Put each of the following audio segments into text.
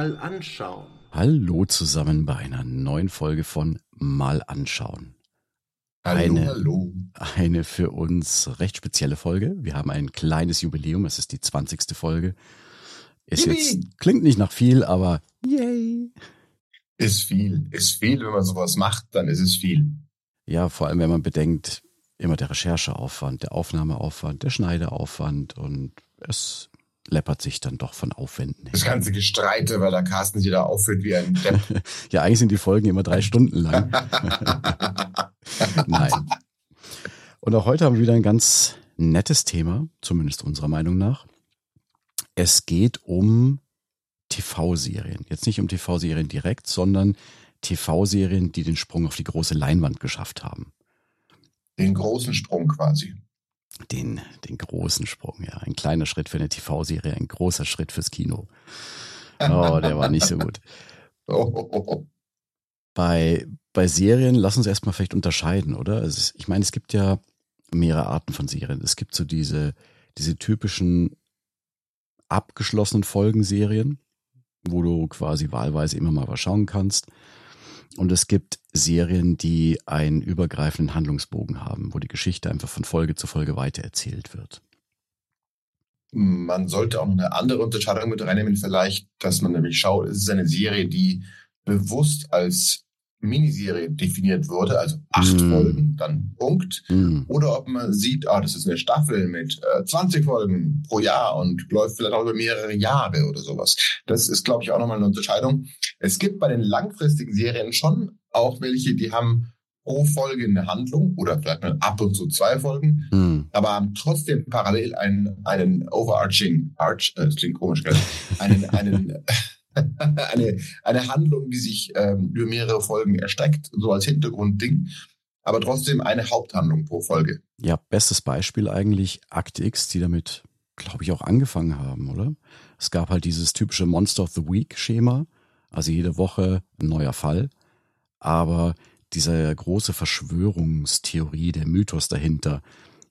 mal anschauen. Hallo zusammen bei einer neuen Folge von Mal anschauen. Hallo, Eine- hallo. Eine für uns recht spezielle Folge. Wir haben ein kleines Jubiläum, es ist die 20. Folge. Ist Yippie! jetzt, klingt nicht nach viel, aber yay. Ist viel. Ist viel, wenn man sowas macht, dann ist es viel. Ja, vor allem wenn man bedenkt, immer der Rechercheaufwand, der Aufnahmeaufwand, der Schneideaufwand und es läppert sich dann doch von Aufwänden her. Das ganze Gestreite, weil der Carsten sich da aufführt wie ein Depp. Ja, eigentlich sind die Folgen immer drei Stunden lang. Nein. Und auch heute haben wir wieder ein ganz nettes Thema, zumindest unserer Meinung nach. Es geht um TV-Serien. Jetzt nicht um TV-Serien direkt, sondern TV-Serien, die den Sprung auf die große Leinwand geschafft haben. Den großen Sprung quasi. Den, den großen Sprung, ja. Ein kleiner Schritt für eine TV-Serie, ein großer Schritt fürs Kino. Oh, der war nicht so gut. Bei, bei Serien, lass uns erstmal vielleicht unterscheiden, oder? Also ich meine, es gibt ja mehrere Arten von Serien. Es gibt so diese, diese typischen abgeschlossenen Folgenserien, wo du quasi wahlweise immer mal was schauen kannst. Und es gibt Serien, die einen übergreifenden Handlungsbogen haben, wo die Geschichte einfach von Folge zu Folge weitererzählt wird. Man sollte auch noch eine andere Unterscheidung mit reinnehmen, vielleicht, dass man nämlich schaut, ist es eine Serie, die bewusst als Miniserie definiert wurde, also acht Mm. Folgen, dann Punkt. Hm. Oder ob man sieht, ah, das ist eine Staffel mit äh, 20 Folgen pro Jahr und läuft vielleicht auch über mehrere Jahre oder sowas. Das ist, glaube ich, auch nochmal eine Unterscheidung. Es gibt bei den langfristigen Serien schon auch welche, die haben pro Folge eine Handlung oder vielleicht mal ab und zu zwei Folgen, Hm. aber haben trotzdem parallel einen, einen overarching, arch, äh, das klingt komisch, gell? einen, einen, eine, eine Handlung, die sich ähm, über mehrere Folgen erstreckt, so als Hintergrundding, aber trotzdem eine Haupthandlung pro Folge. Ja, bestes Beispiel eigentlich Akte X, die damit, glaube ich, auch angefangen haben, oder? Es gab halt dieses typische Monster of the Week Schema, also jede Woche ein neuer Fall, aber diese große Verschwörungstheorie, der Mythos dahinter,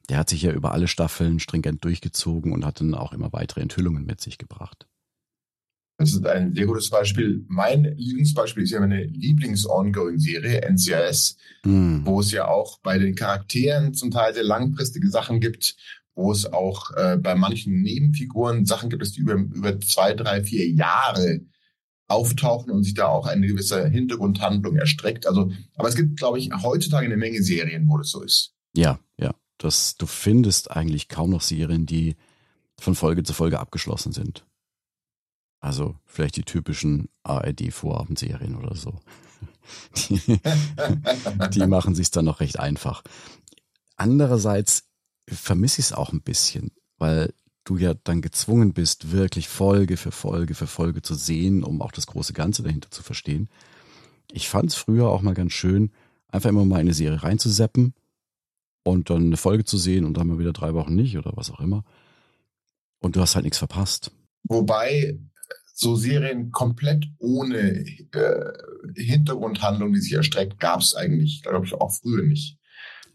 der hat sich ja über alle Staffeln stringent durchgezogen und hat dann auch immer weitere Enthüllungen mit sich gebracht. Das ist ein sehr gutes Beispiel. Mein Lieblingsbeispiel ist ja meine Lieblings-Ongoing-Serie, NCIS, Hm. wo es ja auch bei den Charakteren zum Teil sehr langfristige Sachen gibt, wo es auch äh, bei manchen Nebenfiguren Sachen gibt, die über, über zwei, drei, vier Jahre auftauchen und sich da auch eine gewisse Hintergrundhandlung erstreckt. Also, aber es gibt, glaube ich, heutzutage eine Menge Serien, wo das so ist. Ja, ja. Das, du findest eigentlich kaum noch Serien, die von Folge zu Folge abgeschlossen sind. Also vielleicht die typischen ARD-Vorabendserien oder so. Die, die machen sich dann noch recht einfach. Andererseits vermisse ich es auch ein bisschen, weil du ja dann gezwungen bist, wirklich Folge für Folge für Folge zu sehen, um auch das große Ganze dahinter zu verstehen. Ich fand es früher auch mal ganz schön, einfach immer mal eine Serie reinzuseppen und dann eine Folge zu sehen und dann mal wieder drei Wochen nicht oder was auch immer. Und du hast halt nichts verpasst. Wobei so Serien komplett ohne äh, Hintergrundhandlung, die sich erstreckt, gab es eigentlich, glaube ich, auch früher nicht.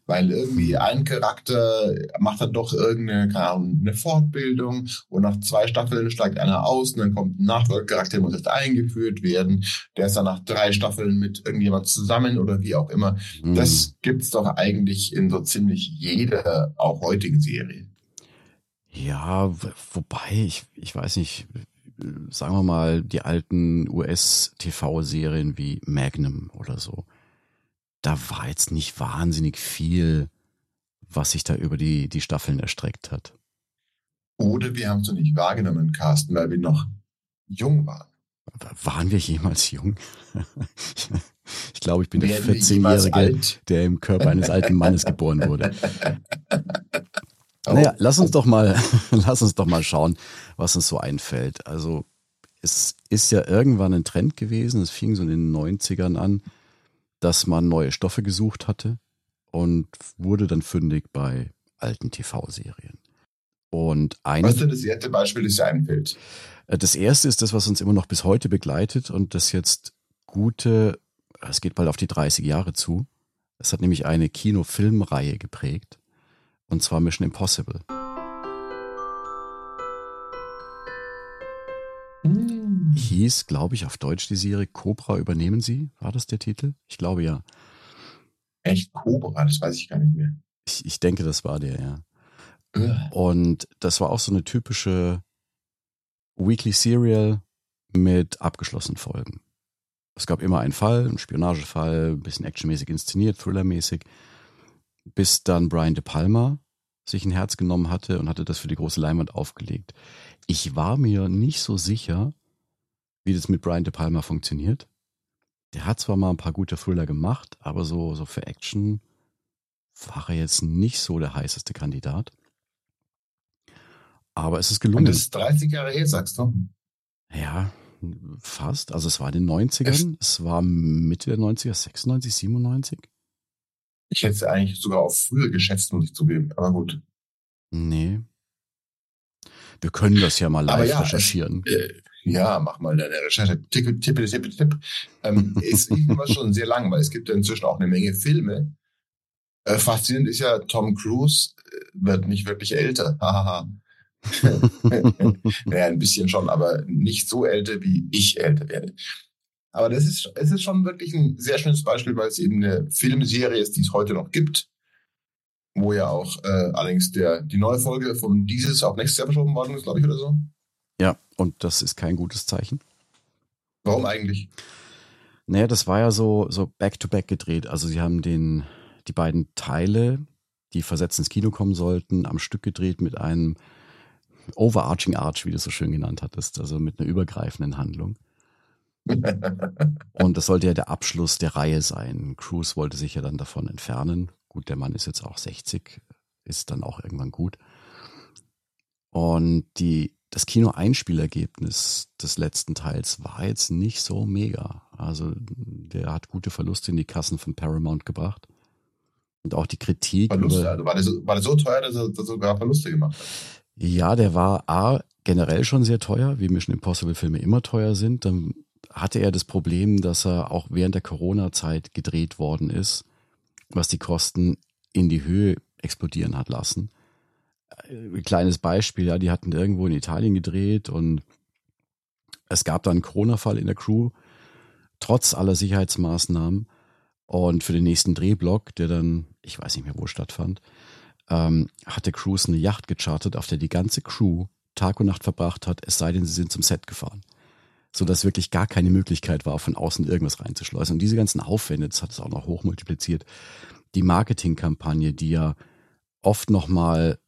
Weil irgendwie ein Charakter macht dann doch irgendeine keine Ahnung, eine Fortbildung und nach zwei Staffeln steigt einer aus und dann kommt ein Nachfolgecharakter, der muss jetzt eingeführt werden. Der ist dann nach drei Staffeln mit irgendjemand zusammen oder wie auch immer. Hm. Das gibt's doch eigentlich in so ziemlich jeder, auch heutigen Serie. Ja, wobei, ich, ich weiß nicht, sagen wir mal, die alten US-TV-Serien wie Magnum oder so. Da war jetzt nicht wahnsinnig viel, was sich da über die, die Staffeln erstreckt hat. Oder wir haben es noch nicht wahrgenommen, Carsten, weil wir noch jung waren. Waren wir jemals jung? Ich glaube, ich bin der Werden jemals 14-Jährige, alt? der im Körper eines alten Mannes geboren wurde. Oh, Naja, lass uns doch mal, lass uns doch mal schauen, was uns so einfällt. Also es ist ja irgendwann ein Trend gewesen, es fing so in den 90ern an, dass man neue Stoffe gesucht hatte und wurde dann fündig bei alten TV-Serien. Und eine, Was ist denn das erste Beispiel, das dir einfällt? äh, das erste ist das, was uns immer noch bis heute begleitet und das jetzt gute, es geht bald auf die 30 Jahre zu. Es hat nämlich eine Kino-Filmreihe geprägt und zwar Mission Impossible. Hm. hieß, glaube ich, auf Deutsch die Serie Cobra übernehmen Sie. War das der Titel? Ich glaube ja. Echt Cobra, das weiß ich gar nicht mehr. Ich, ich denke, das war der, ja. Ugh. Und das war auch so eine typische Weekly Serial mit abgeschlossenen Folgen. Es gab immer einen Fall, einen Spionagefall, ein bisschen actionmäßig inszeniert, thrillermäßig, bis dann Brian De Palma sich ein Herz genommen hatte und hatte das für die große Leinwand aufgelegt. Ich war mir nicht so sicher, wie das mit Brian De Palma funktioniert. Der hat zwar mal ein paar gute Thriller gemacht, aber so, so für Action war er jetzt nicht so der heißeste Kandidat. Aber es ist Und gelungen. das ist 30 Jahre her, sagst du? Ja, fast. Also es war in den 90ern. Es war Mitte der 90er, 96, 97. Ich hätte es eigentlich sogar auf früher geschätzt, muss ich zugeben. Aber gut. Nee. Wir können das ja mal live ja, recherchieren. Äh, ja, mach mal deine Recherche. Tipp, tipp, tipp, tipp. Ähm, ist immer schon sehr lang, weil es gibt ja inzwischen auch eine Menge Filme. Äh, faszinierend ist ja, Tom Cruise äh, wird nicht wirklich älter. Hahaha. naja, ein bisschen schon, aber nicht so älter, wie ich älter werde. Aber das ist, es ist schon wirklich ein sehr schönes Beispiel, weil es eben eine Filmserie ist, die es heute noch gibt. Wo ja auch äh, allerdings der, die neue Folge von dieses auf nächstes Jahr verschoben worden ist, glaube ich, oder so. Ja, und das ist kein gutes Zeichen. Warum eigentlich? Naja, das war ja so, so back-to-back gedreht. Also sie haben den, die beiden Teile, die versetzt ins Kino kommen sollten, am Stück gedreht mit einem Overarching Arch, wie du es so schön genannt hattest, also mit einer übergreifenden Handlung. Und das sollte ja der Abschluss der Reihe sein. Cruise wollte sich ja dann davon entfernen. Gut, der Mann ist jetzt auch 60, ist dann auch irgendwann gut. Und die, das Kino-Einspielergebnis des letzten Teils war jetzt nicht so mega. Also der hat gute Verluste in die Kassen von Paramount gebracht. Und auch die Kritik. Verluste, über- also war der, so, war der so teuer, dass er, dass er sogar Verluste gemacht hat. Ja, der war A, generell schon sehr teuer, wie Mission Impossible Filme immer teuer sind. Dann hatte er das Problem, dass er auch während der Corona-Zeit gedreht worden ist, was die Kosten in die Höhe explodieren hat lassen. Äh, Kleines Beispiel, ja, die hatten irgendwo in Italien gedreht und es gab da einen Corona-Fall in der Crew, trotz aller Sicherheitsmaßnahmen. Und für den nächsten Drehblock, der dann, ich weiß nicht mehr, wo stattfand, ähm, hatte Cruise eine Yacht gechartert, auf der die ganze Crew Tag und Nacht verbracht hat, es sei denn, sie sind zum Set gefahren. So dass wirklich gar keine Möglichkeit war, von außen irgendwas reinzuschleusen. Und diese ganzen Aufwände, das hat es auch noch hochmultipliziert. Die Marketingkampagne, die ja oft nochmal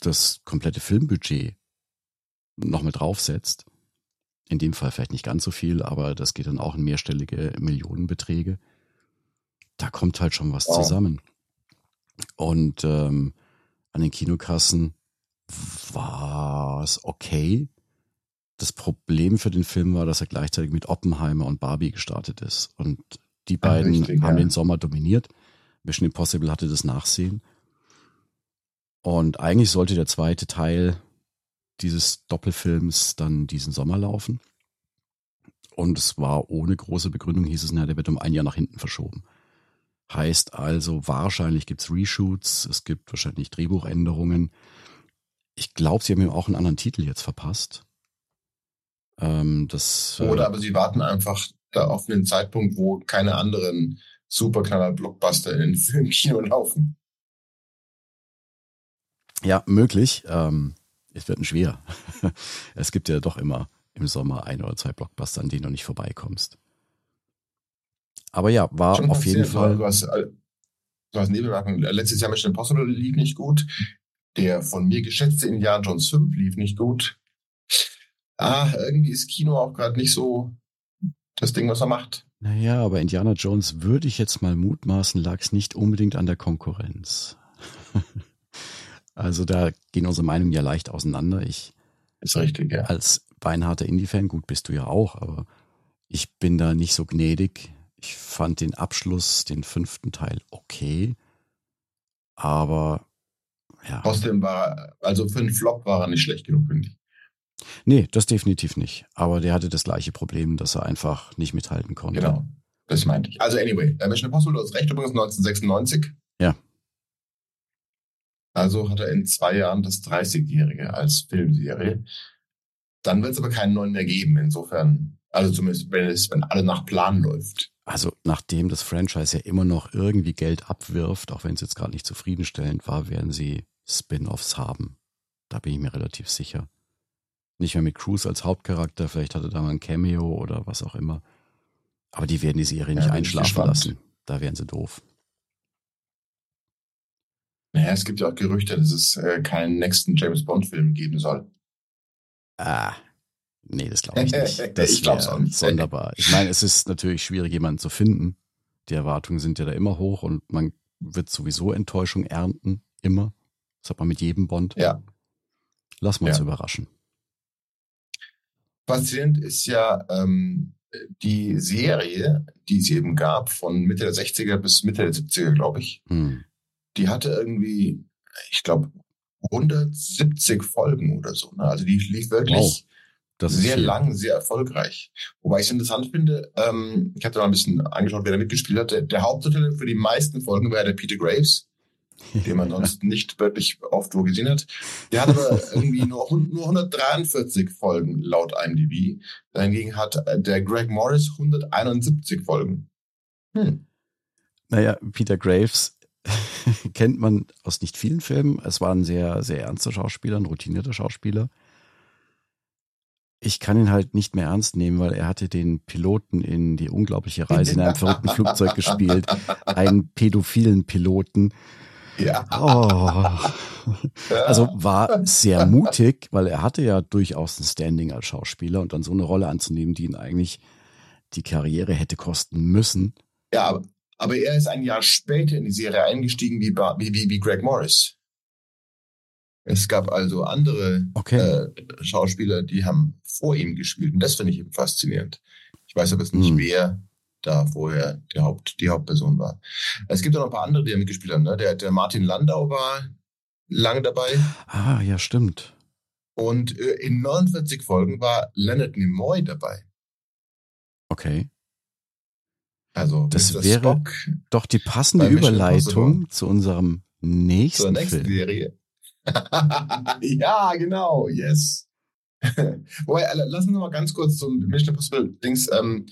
das komplette Filmbudget noch mit draufsetzt. In dem Fall vielleicht nicht ganz so viel, aber das geht dann auch in mehrstellige Millionenbeträge. Da kommt halt schon was Wow. zusammen. Und ähm, an den Kinokassen war es okay. Das Problem für den Film war, dass er gleichzeitig mit Oppenheimer und Barbie gestartet ist. Und die Ah, beiden richtig, haben ja. den Sommer dominiert. Mission Impossible hatte das Nachsehen. Und eigentlich sollte der zweite Teil dieses Doppelfilms dann diesen Sommer laufen. Und es war ohne große Begründung, hieß es, na, der wird um ein Jahr nach hinten verschoben. Heißt also, wahrscheinlich gibt's Reshoots, es gibt wahrscheinlich Drehbuchänderungen. Ich glaube, sie haben ihm auch einen anderen Titel jetzt verpasst. Ähm, das, äh, Oder aber sie warten einfach da auf einen Zeitpunkt, wo keine anderen Superknaller-Blockbuster in den im Kino laufen. Ja, möglich. Ähm, es wird ein schwer. es gibt ja doch immer im Sommer ein oder zwei Blockbuster, an denen du nicht vorbeikommst. Aber ja, war Schon auf jeden Fall. Du hast, äh, du hast Nebenmerkung. Letztes Jahr Mission Impossible lief nicht gut. Der von mir geschätzte Indiana Jones 5 lief nicht gut. Ah, irgendwie ist Kino auch gerade nicht so das Ding, was er macht. Naja, aber Indiana Jones würde ich jetzt mal mutmaßen, lag es nicht unbedingt an der Konkurrenz. Also da gehen unsere Meinungen ja leicht auseinander. Ich Ist richtig, ja. als beinharter Indie-Fan, gut bist du ja auch, aber ich bin da nicht so gnädig. Ich fand den Abschluss, den fünften Teil okay, aber ja, Trotzdem war, also für einen Flop war er nicht schlecht genug, finde ich. Nee, das definitiv nicht. Aber der hatte das gleiche Problem, dass er einfach nicht mithalten konnte. Genau. Das meinte ich. Also anyway, Mission Impossible, du hast recht, übrigens 1996. Ja. Also hat er in zwei Jahren das 30-Jährige als Filmserie. Dann wird es aber keinen neuen mehr geben. Insofern, also zumindest wenn es, wenn alle nach Plan läuft. Also nachdem das Franchise ja immer noch irgendwie Geld abwirft, auch wenn es jetzt gerade nicht zufriedenstellend war, werden sie Spin-offs haben. Da bin ich mir relativ sicher. Nicht mehr mit Cruise als Hauptcharakter, vielleicht hat er da mal ein Cameo oder was auch immer. Aber die werden die Serie Ja, nicht ich einschlafen lassen. Da wären sie doof. Naja, es gibt ja auch Gerüchte, dass es äh, keinen nächsten James Bond-Film geben soll. Ah, nee, das glaube ich nicht. Das Ich glaub's wär auch nicht. Sonderbar. Ich meine, es ist natürlich schwierig, jemanden zu finden. Die Erwartungen sind ja da immer hoch und man wird sowieso Enttäuschung ernten. Immer. Das hat man mit jedem Bond. Ja. Lassen wir uns Ja. überraschen. Faszinierend ist ja ähm, die Serie, die es eben gab, von Mitte der 60er bis Mitte der 70er, glaube ich. Hm. Die hatte irgendwie, ich glaube, 170 Folgen oder so. Ne? Also die lief wirklich Wow, Das sehr lang, sehr erfolgreich. Wobei ich es interessant finde, ähm, ich habe da mal ein bisschen angeschaut, wer da mitgespielt hat. Der, der Hauptdarsteller für die meisten Folgen war der Peter Graves, den man sonst nicht wirklich oft wo gesehen hat. Der hat aber irgendwie nur, nur 143 Folgen laut IMDb. Dahingegen hat äh, der Greg Morris 171 Folgen. Hm. Naja, Peter Graves kennt man aus nicht vielen Filmen. Es war ein sehr, sehr ernster Schauspieler, ein routinierter Schauspieler. Ich kann ihn halt nicht mehr ernst nehmen, weil er hatte den Piloten in die unglaubliche Reise in einem verrückten Flugzeug gespielt. Einen pädophilen Piloten. Ja. Oh. Also war sehr mutig, weil er hatte ja durchaus ein Standing als Schauspieler und dann so eine Rolle anzunehmen, die ihn eigentlich die Karriere hätte kosten müssen. Ja, aber, er ist ein Jahr später in die Serie eingestiegen wie, wie, wie Greg Morris. Es gab also andere Okay. äh, Schauspieler, die haben vor ihm gespielt. Und das finde ich eben faszinierend. Ich weiß aber jetzt nicht, Hm. wer da vorher die, Haupt, die Hauptperson war. Es gibt auch noch ein paar andere, die da mitgespielt haben. Ne? Der, der Martin Landau war lange dabei. Ah, ja, stimmt. Und äh, in 49 Folgen war Leonard Nimoy dabei. Okay. Also Das Mr. wäre Spock Doch die passende Überleitung zu unserem nächsten, zur nächsten Film. Serie. ja, genau, yes. Wobei, lass uns noch mal ganz kurz zum Mission Impossible Dings. Ähm,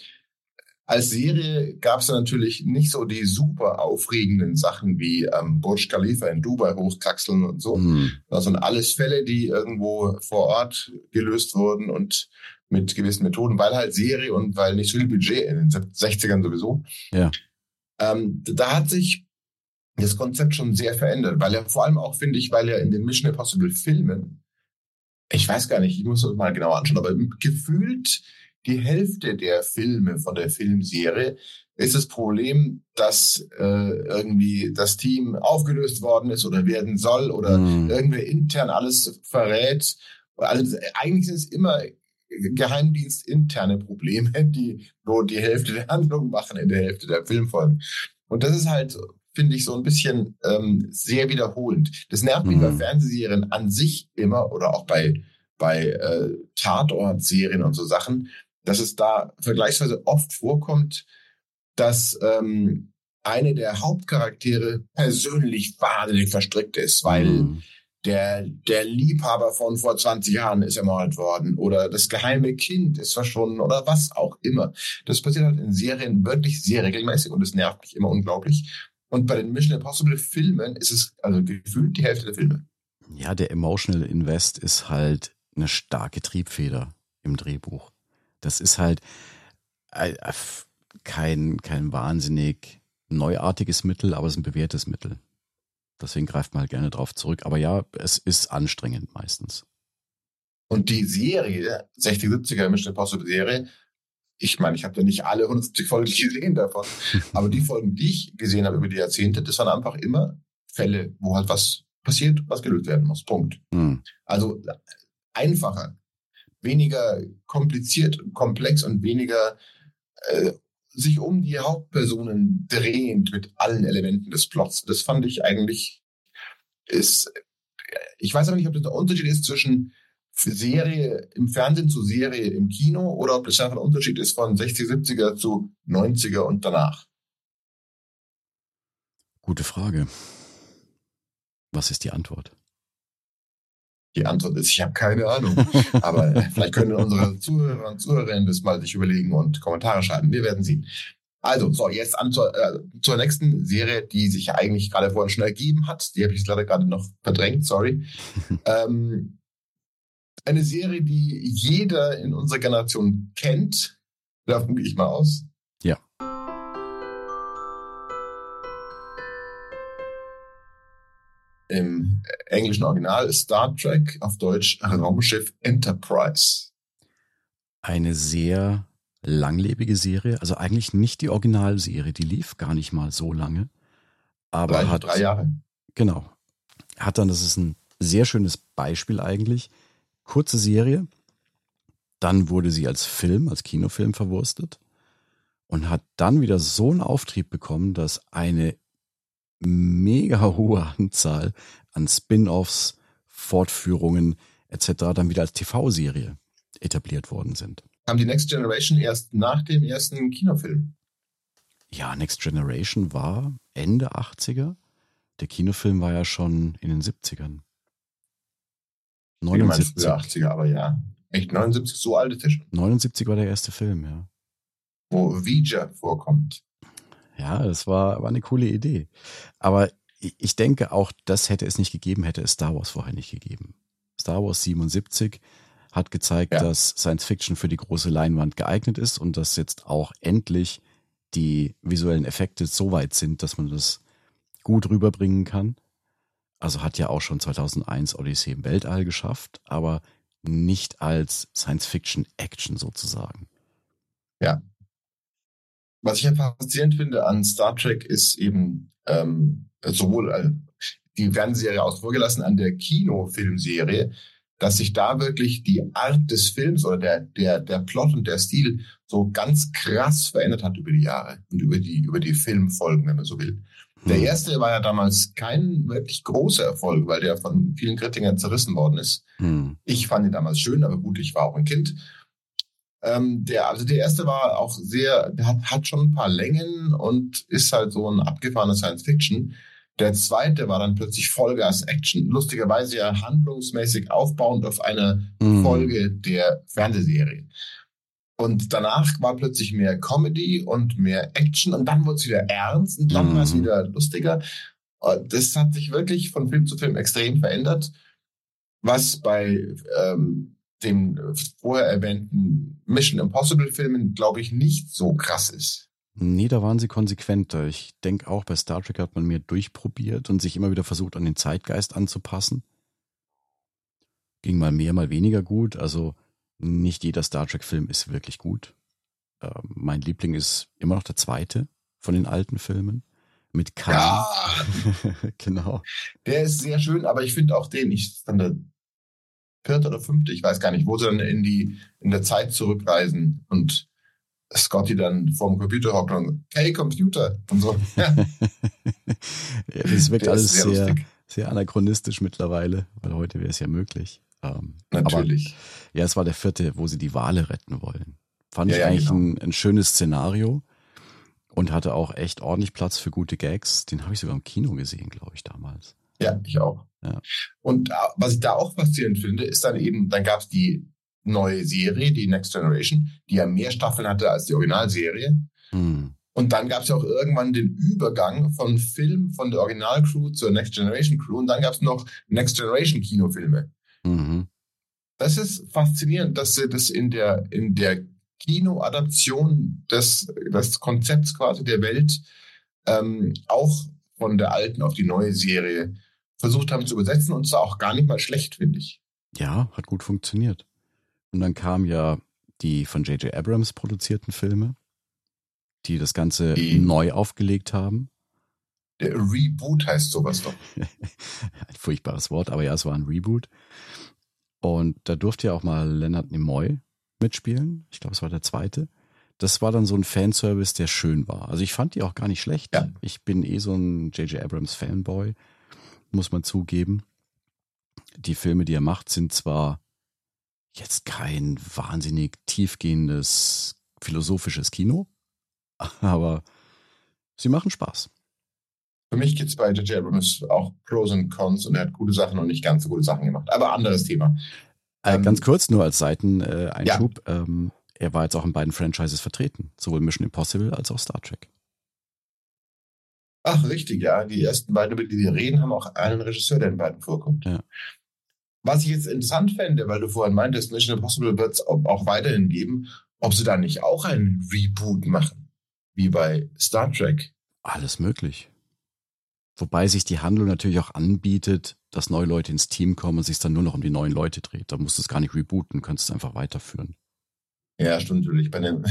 als Serie gab es natürlich nicht so die super aufregenden Sachen wie ähm, Burj Khalifa in Dubai hochkraxeln und so. Hm. Das sind alles Fälle, die irgendwo vor Ort gelöst wurden und mit gewissen Methoden, weil halt Serie und weil nicht so viel Budget in den 60ern sowieso. Ja. Ähm, da hat sich das Konzept schon sehr verändert, weil er vor allem auch, finde ich, weil er in den Mission Impossible Filmen, ich weiß gar nicht, ich muss das mal genau anschauen, aber gefühlt die Hälfte der Filme von der Filmserie ist das Problem, dass äh, irgendwie das Team aufgelöst worden ist oder werden soll oder Hm. irgendwer intern alles verrät. Also, eigentlich sind es immer geheimdienstinterne Probleme, die nur die Hälfte der Handlung machen in der Hälfte der Filmfolgen. Und das ist halt, finde ich, so ein bisschen ähm, sehr wiederholend. Das nervt mich Mhm. bei Fernsehserien an sich immer oder auch bei, bei äh, Tatortserien und so Sachen, dass es da vergleichsweise oft vorkommt, dass ähm, eine der Hauptcharaktere persönlich wahnsinnig verstrickt ist, weil Hm. der, der Liebhaber von vor 20 Jahren ist ermordet worden oder das geheime Kind ist verschwunden oder was auch immer. Das passiert halt in Serien wirklich sehr regelmäßig und es nervt mich immer unglaublich. Und bei den Mission Impossible Filmen ist es also gefühlt die Hälfte der Filme. Ja, der Emotional Invest ist halt eine starke Triebfeder im Drehbuch. Das ist halt äh, äh, kein, kein wahnsinnig neuartiges Mittel, aber es ist ein bewährtes Mittel. Deswegen greift man halt gerne drauf zurück. Aber ja, es ist anstrengend meistens. Und die Serie, 60, 70er Mission Impossible Serie, ich meine, ich habe ja nicht alle 170 Folgen gesehen davon, aber die Folgen, die ich gesehen habe über die Jahrzehnte, das waren einfach immer Fälle, wo halt was passiert, was gelöst werden muss. Punkt. Hm. Also einfacher, weniger kompliziert, komplex und weniger äh, sich um die Hauptpersonen drehend mit allen Elementen des Plots. Das fand ich eigentlich ist, ich weiß aber nicht, ob das ein Unterschied ist zwischen Serie im Fernsehen zu Serie im Kino oder ob das einfach ein Unterschied ist von 60, 70er zu 90er und danach. Gute Frage. Was ist die Antwort? Die Antwort ist, ich habe keine Ahnung. Aber vielleicht können unsere Zuhörer und Zuhörerinnen das mal sich überlegen und Kommentare schreiben. Wir werden sehen. Also, so, jetzt an zur, äh, zur nächsten Serie, die sich eigentlich gerade vorhin schon ergeben hat. Die habe ich leider gerade noch verdrängt, sorry. ähm, eine Serie, die jeder in unserer Generation kennt. Davon gehe ich mal aus. Im englischen Original Star Trek, auf Deutsch Raumschiff Enterprise. Eine sehr langlebige Serie, also eigentlich nicht die Originalserie, die lief gar nicht mal so lange. Aber Drei, hat, drei Jahre. Genau. Hat dann, das ist ein sehr schönes Beispiel eigentlich. Kurze Serie. Dann wurde sie als Film, als Kinofilm verwurstet und hat dann wieder so einen Auftrieb bekommen, dass eine mega hohe Anzahl an Spin-offs, Fortführungen etc. dann wieder als TV-Serie etabliert worden sind. Kam die Next Generation erst nach dem ersten Kinofilm? Ja, Next Generation war Ende 80er. Der Kinofilm war ja schon in den 70ern. Ich meine 79. früher 80er, aber ja. Echt 79, so alt ist der schon. 79 war der erste Film, ja. Wo Vija vorkommt. Ja, das war, war eine coole Idee. Aber ich denke auch, das hätte es nicht gegeben, hätte es Star Wars vorher nicht gegeben. Star Wars 77 hat gezeigt, Ja. dass Science Fiction für die große Leinwand geeignet ist und dass jetzt auch endlich die visuellen Effekte so weit sind, dass man das gut rüberbringen kann. Also hat ja auch schon 2001 Odyssee im Weltall geschafft, aber nicht als Science Fiction Action sozusagen. Was ich einfach faszinierend finde an Star Trek ist eben ähm, sowohl äh, die Fernsehserie aus vorgelassen an der Kinofilmserie, dass sich da wirklich die Art des Films oder der, der, der Plot und der Stil so ganz krass verändert hat über die Jahre und über die, über die Filmfolgen, wenn man so will. Der Hm. erste war ja damals kein wirklich großer Erfolg, weil der von vielen Kritikern zerrissen worden ist. Hm. Ich fand ihn damals schön, aber gut, ich war auch ein Kind. Ähm, der, also der erste war auch sehr, der hat, hat schon ein paar Längen und ist halt so ein abgefahrener Science Fiction. Der zweite war dann plötzlich Vollgas Action. Lustigerweise ja handlungsmäßig aufbauend auf einer Hm. Folge der Fernsehserie. Und danach war plötzlich mehr Comedy und mehr Action und dann wurde es wieder ernst und dann Mhm. war es wieder lustiger. Und Das hat sich wirklich von Film zu Film extrem verändert, was bei ähm, dem vorher erwähnten Mission Impossible Filmen, glaube ich, nicht so krass ist. Nee, da waren sie konsequenter. Ich denke auch, bei Star Trek hat man mehr durchprobiert und sich immer wieder versucht, an den Zeitgeist anzupassen. Ging mal mehr, mal weniger gut. Also nicht jeder Star Trek-Film ist wirklich gut. Ähm, mein Liebling ist immer noch der zweite von den alten Filmen. Mit Khan. Ja, genau. der ist sehr schön, aber ich finde auch den, ich der vierte oder fünfte, ich weiß gar nicht, wo sie dann in die in der Zeit zurückreisen und Scotty dann vorm Computer hockt und hey Computer und so. Ja, ja, das wirkt der alles sehr, lustig. sehr anachronistisch mittlerweile, weil heute wäre es ja möglich. Ähm, aber Natürlich. Ja, es war der vierte, wo sie die Wale retten wollen. Fand Ja, ich ja, eigentlich genau. ein, ein schönes Szenario und hatte auch echt ordentlich Platz für gute Gags. Den habe ich sogar im Kino gesehen, glaube ich, damals. Ja, ich auch. Ja. Und äh, was ich da auch faszinierend finde, ist dann eben, dann gab es die neue Serie, die Next Generation, die ja mehr Staffeln hatte als die Originalserie. Hm. Und dann gab es ja auch irgendwann den Übergang von Film von der Originalcrew zur Next Generation Crew. Und dann gab es noch Next Generation Kinofilme. Mhm. Das ist faszinierend, dass sie das in der, in der Kinoadaption des, des Konzepts quasi der Welt ähm, auch von der alten auf die neue Serie versucht haben zu übersetzen und zwar auch gar nicht mal schlecht, finde ich. Ja, hat gut funktioniert. Und dann kamen ja die von J.J. Abrams produzierten Filme, die das Ganze Die- neu aufgelegt haben. Der Reboot heißt sowas doch. ein furchtbares Wort, aber ja, es war ein Reboot. Und da durfte ja auch mal Leonard Nimoy mitspielen. Ich glaube, es war der zweite. Das war dann so ein Fanservice, der schön war. Also ich fand die auch gar nicht schlecht. Ja. Ich bin eh so ein J.J. Abrams Fanboy, muss man zugeben. Die Filme, die er macht, sind zwar jetzt kein wahnsinnig tiefgehendes philosophisches Kino, aber sie machen Spaß. Für mich gibt es bei J.J. Abrams auch Pros und Cons und er hat gute Sachen und nicht ganz so gute Sachen gemacht. Aber anderes Thema. Äh, Ähm, ganz kurz nur als Seiteneinschub. Äh, ähm, er war jetzt auch in beiden Franchises vertreten, sowohl Mission Impossible als auch Star Trek. Ach, richtig, ja. Die ersten beiden, über die wir reden, haben auch einen Regisseur, der in beiden vorkommt. Ja. Was ich jetzt interessant fände, weil du vorhin meintest, Mission Impossible wird es auch weiterhin geben, ob sie da nicht auch einen Reboot machen, wie bei Star Trek. Alles möglich. Wobei sich die Handlung natürlich auch anbietet, dass neue Leute ins Team kommen und sich dann nur noch um die neuen Leute dreht. Da musst du es gar nicht rebooten, kannst es einfach weiterführen. Ja, stimmt natürlich. Bei dem,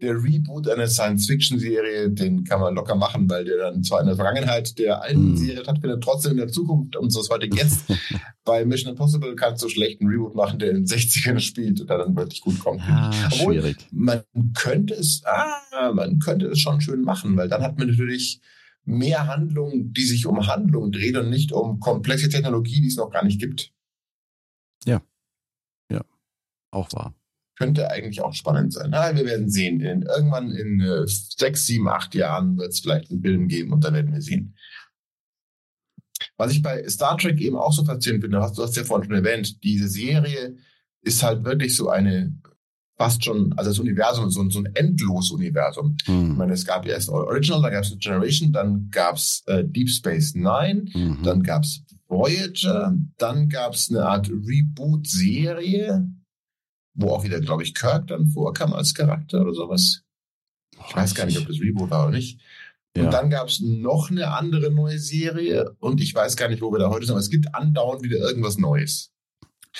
der Reboot einer Science-Fiction-Serie, den kann man locker machen, weil der dann zwar in der Vergangenheit der alten Hm. Serie stattfindet, trotzdem in der Zukunft unseres heutigen Jetzt. Bei Mission Impossible kannst du schlecht einen Reboot machen, der in den 60ern spielt und dann wirklich gut kommt. Ah. Obwohl, schwierig. man könnte es, ah, man könnte es schon schön machen, weil dann hat man natürlich mehr Handlung, die sich um Handlung dreht und nicht um komplexe Technologie, die es noch gar nicht gibt. Auch wahr. Könnte eigentlich auch spannend sein. Na, wir werden sehen. In, irgendwann in äh, sechs, sieben, acht Jahren wird es vielleicht einen Film geben und dann werden wir sehen. Was ich bei Star Trek eben auch so faszinierend finde, hast, du hast ja vorhin schon erwähnt, diese Serie ist halt wirklich so eine, fast schon, also das Universum, so, ein- so ein endloses Universum. Ich Hm. meine, es gab erst Original, dann gab es Generation, dann gab es äh, Deep Space Nine, Mhm. dann gab es Voyager, dann gab es eine Art Reboot-Serie, wo auch wieder, glaube ich, Kirk dann vorkam als Charakter oder sowas. Ich weiß gar nicht, ob das Reboot war oder nicht. Und Ja. dann gab es noch eine andere neue Serie und ich weiß gar nicht, wo wir da heute sind, aber es gibt andauernd wieder irgendwas Neues.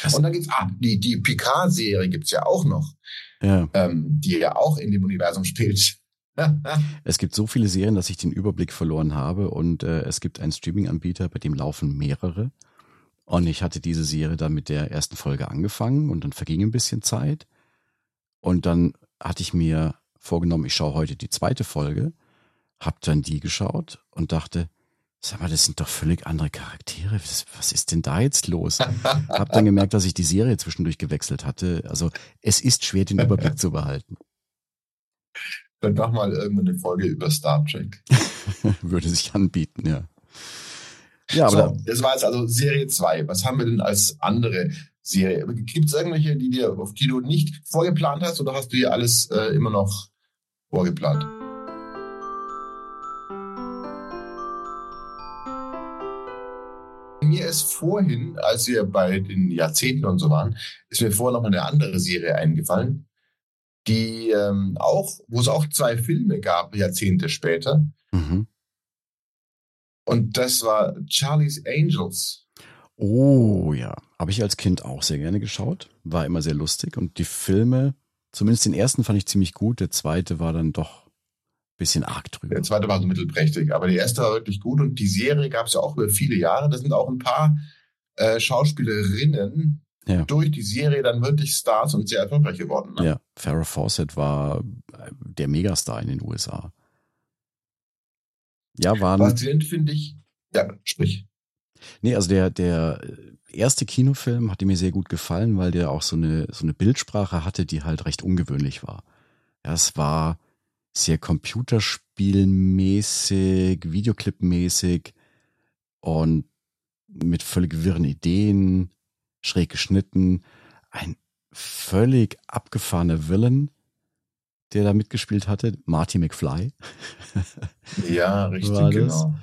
Das- und dann gibt's ah, die, die Picard-Serie gibt's ja auch noch, ja. ähm, die ja auch in dem Universum spielt. Es gibt so viele Serien, dass ich den Überblick verloren habe und äh, es gibt einen Streaming-Anbieter, bei dem laufen mehrere. Und ich hatte diese Serie dann mit der ersten Folge angefangen und dann verging ein bisschen Zeit. Und dann hatte ich mir vorgenommen, ich schaue heute die zweite Folge, hab dann die geschaut und dachte, sag mal, das sind doch völlig andere Charaktere. Was, was ist denn da jetzt los? Hab dann gemerkt, dass ich die Serie zwischendurch gewechselt hatte. Also es ist schwer, den Überblick zu behalten. Dann mach mal irgendwann eine Folge über Star Trek. Würde sich anbieten, ja. Ja, aber so, das war jetzt also Serie 2. Was haben wir denn als andere Serie? Gibt es irgendwelche, die dir, auf die du nicht vorgeplant hast oder hast du hier alles äh, immer noch vorgeplant? Mir ist vorhin, als wir bei den Jahrzehnten und so waren, ist mir vorher noch eine andere Serie eingefallen, die ähm, auch, wo es auch zwei Filme gab, Jahrzehnte später. Und das war Charlie's Angels. Oh ja, habe ich als Kind auch sehr gerne geschaut. War immer sehr lustig. Und die Filme, zumindest den ersten fand ich ziemlich gut. Der zweite war dann doch ein bisschen arg drüber. Der zweite war so mittelprächtig, aber der erste war wirklich gut und die Serie gab es ja auch über viele Jahre. Da sind auch ein paar äh, Schauspielerinnen Ja. durch die Serie dann wirklich Stars und sehr erfolgreich geworden. Ne? Ja, Farrah Fawcett war äh, der Megastar in den USA. Ja, waren. Faszinierend finde ich, ja, sprich. Nee, also der, der erste Kinofilm hatte mir sehr gut gefallen, weil der auch so eine, so eine Bildsprache hatte, die halt recht ungewöhnlich war. Ja, es war sehr computerspielmäßig, Videoclipmäßig und mit völlig wirren Ideen, schräg geschnitten. Ein völlig abgefahrener Villain, der da mitgespielt hatte, Marty McFly. Ja, richtig, genau.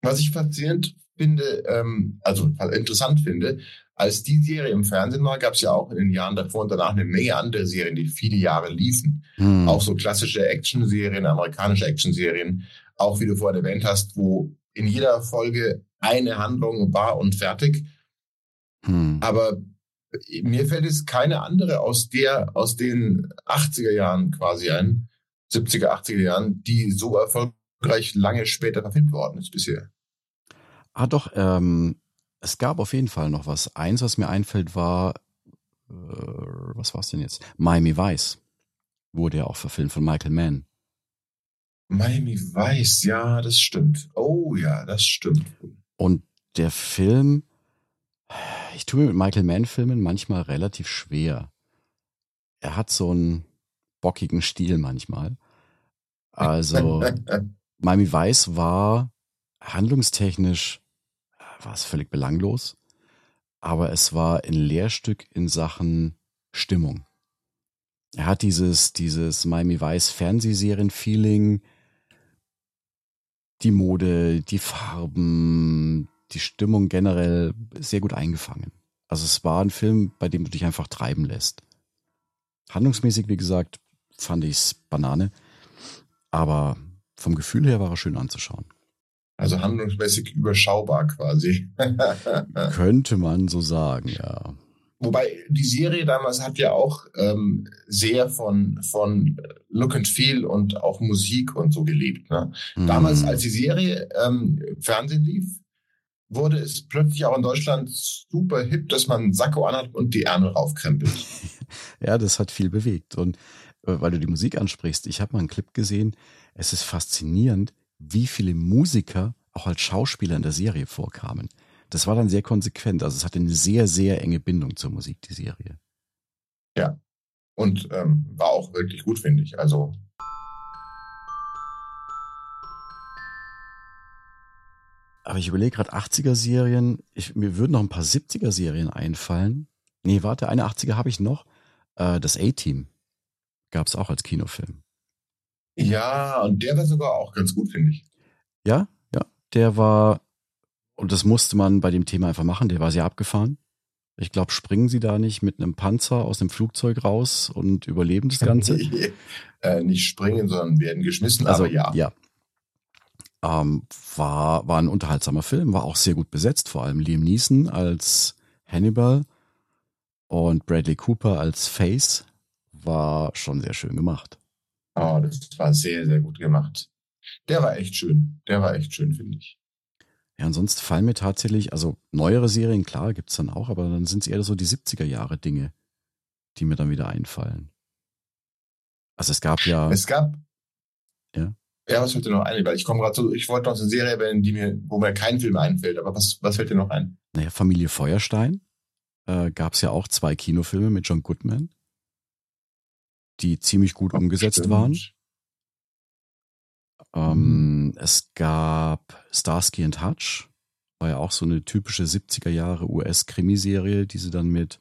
Was ich faszinierend finde, ähm, also interessant finde, als die Serie im Fernsehen war, gab es ja auch in den Jahren davor und danach eine Menge andere Serien, die viele Jahre liefen. Hm. Auch so klassische Actionserien, amerikanische Actionserien, auch wie du vorhin erwähnt hast, wo in jeder Folge eine Handlung war und fertig. Hm. Aber mir fällt jetzt keine andere aus der, aus den 80er Jahren quasi ein, 70er, 80er Jahren, die so erfolgreich lange später verfilmt worden ist bisher. Ah, doch, ähm, es gab auf jeden Fall noch was. Eins, was mir einfällt, war, äh, was war es denn jetzt? Miami Vice. Wurde ja auch verfilmt von Michael Mann. Miami Vice, ja, das stimmt. Oh ja, das stimmt. Und der Film, ich tue mir mit Michael Mann-Filmen manchmal relativ schwer. Er hat so einen bockigen Stil manchmal. Also, Miami Vice war handlungstechnisch, war es völlig belanglos, aber es war ein Lehrstück in Sachen Stimmung. Er hat dieses, dieses Miami Vice Fernsehserien-Feeling, die Mode, die Farben, die Stimmung generell sehr gut eingefangen. Also es war ein Film, bei dem du dich einfach treiben lässt. Handlungsmäßig, wie gesagt, fand ich's Banane, aber vom Gefühl her war er schön anzuschauen. Also handlungsmäßig überschaubar quasi. Könnte man so sagen, ja. Wobei die Serie damals hat ja auch ähm, sehr von, von Look and Feel und auch Musik und so gelebt. Ne? Mhm. Damals, als die Serie ähm, Fernsehen lief, wurde es plötzlich auch in Deutschland super hip, dass man einen Sakko anhat und die Ärmel raufkrempelt. Ja, das hat viel bewegt. Und äh, weil du die Musik ansprichst, ich habe mal einen Clip gesehen. Es ist faszinierend, wie viele Musiker auch als Schauspieler in der Serie vorkamen. Das war dann sehr konsequent. Also es hatte eine sehr, sehr enge Bindung zur Musik, die Serie. Ja. Und ähm, war auch wirklich gut, finde ich. Also Aber ich überlege gerade 80er-Serien. Ich, mir würden noch ein paar 70er-Serien einfallen. Nee, warte, eine 80er habe ich noch. Äh, das A-Team gab es auch als Kinofilm. ja, und der war sogar auch ganz gut, finde ich. Ja, ja. Der war, und das musste man bei dem Thema einfach machen, der war sehr abgefahren. Ich glaube, springen sie da nicht mit einem Panzer aus dem Flugzeug raus und überleben das Ganze? äh, nicht springen, sondern werden geschmissen, Also, aber ja. ja. Ähm, war, war ein unterhaltsamer Film, war auch sehr gut besetzt, vor allem Liam Neeson als Hannibal und Bradley Cooper als Face war schon sehr schön gemacht. Oh, das war sehr, sehr gut gemacht. Der war echt schön. Der war echt schön, finde ich. Ja, ansonsten fallen mir tatsächlich, also neuere Serien, klar, gibt's dann auch, aber dann sind es eher so die 70er Jahre Dinge, die mir dann wieder einfallen. Also es gab ja, Es gab. Ja. Ja, was fällt dir noch ein? Weil ich komme gerade so, ich wollte noch eine Serie erwähnen, die mir, wo mir kein Film einfällt, aber was, was fällt dir noch ein? naja, Familie Feuerstein, äh, gab's ja auch zwei Kinofilme mit John Goodman, die ziemlich gut umgesetzt Stimmt. waren. Ähm, Es gab Starsky and Hutch, war ja auch so eine typische 70er Jahre US-Krimiserie, die sie dann mit,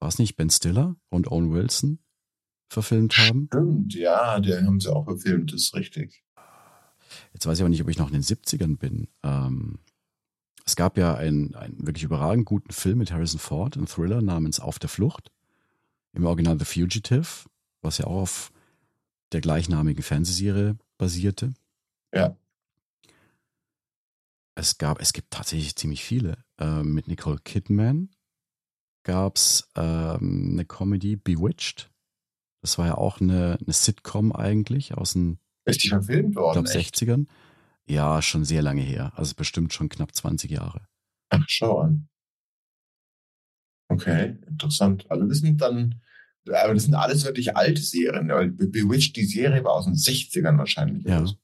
war es nicht Ben Stiller und Owen Wilson verfilmt haben. Stimmt, ja, den haben sie auch gefilmt, das ist richtig. Jetzt weiß ich aber nicht, ob ich noch in den 70ern bin. Ähm, es gab ja einen, einen wirklich überragend guten Film mit Harrison Ford, einen Thriller namens Auf der Flucht. Im Original The Fugitive, was ja auch auf der gleichnamigen Fernsehserie basierte. Ja. Es gab, es gibt tatsächlich ziemlich viele. Ähm, mit Nicole Kidman gab's ähm, eine Comedy Bewitched. Das war ja auch eine, eine Sitcom eigentlich aus den Ist die verfilmt ich worden? glaub, echt? 60ern. Ja, schon sehr lange her. Also bestimmt schon knapp 20 Jahre. Ach, schau an. Okay, interessant. Also das sind dann, aber das sind alles wirklich alte Serien. Be- Bewitched, die Serie war aus den 60ern wahrscheinlich. Ja. so.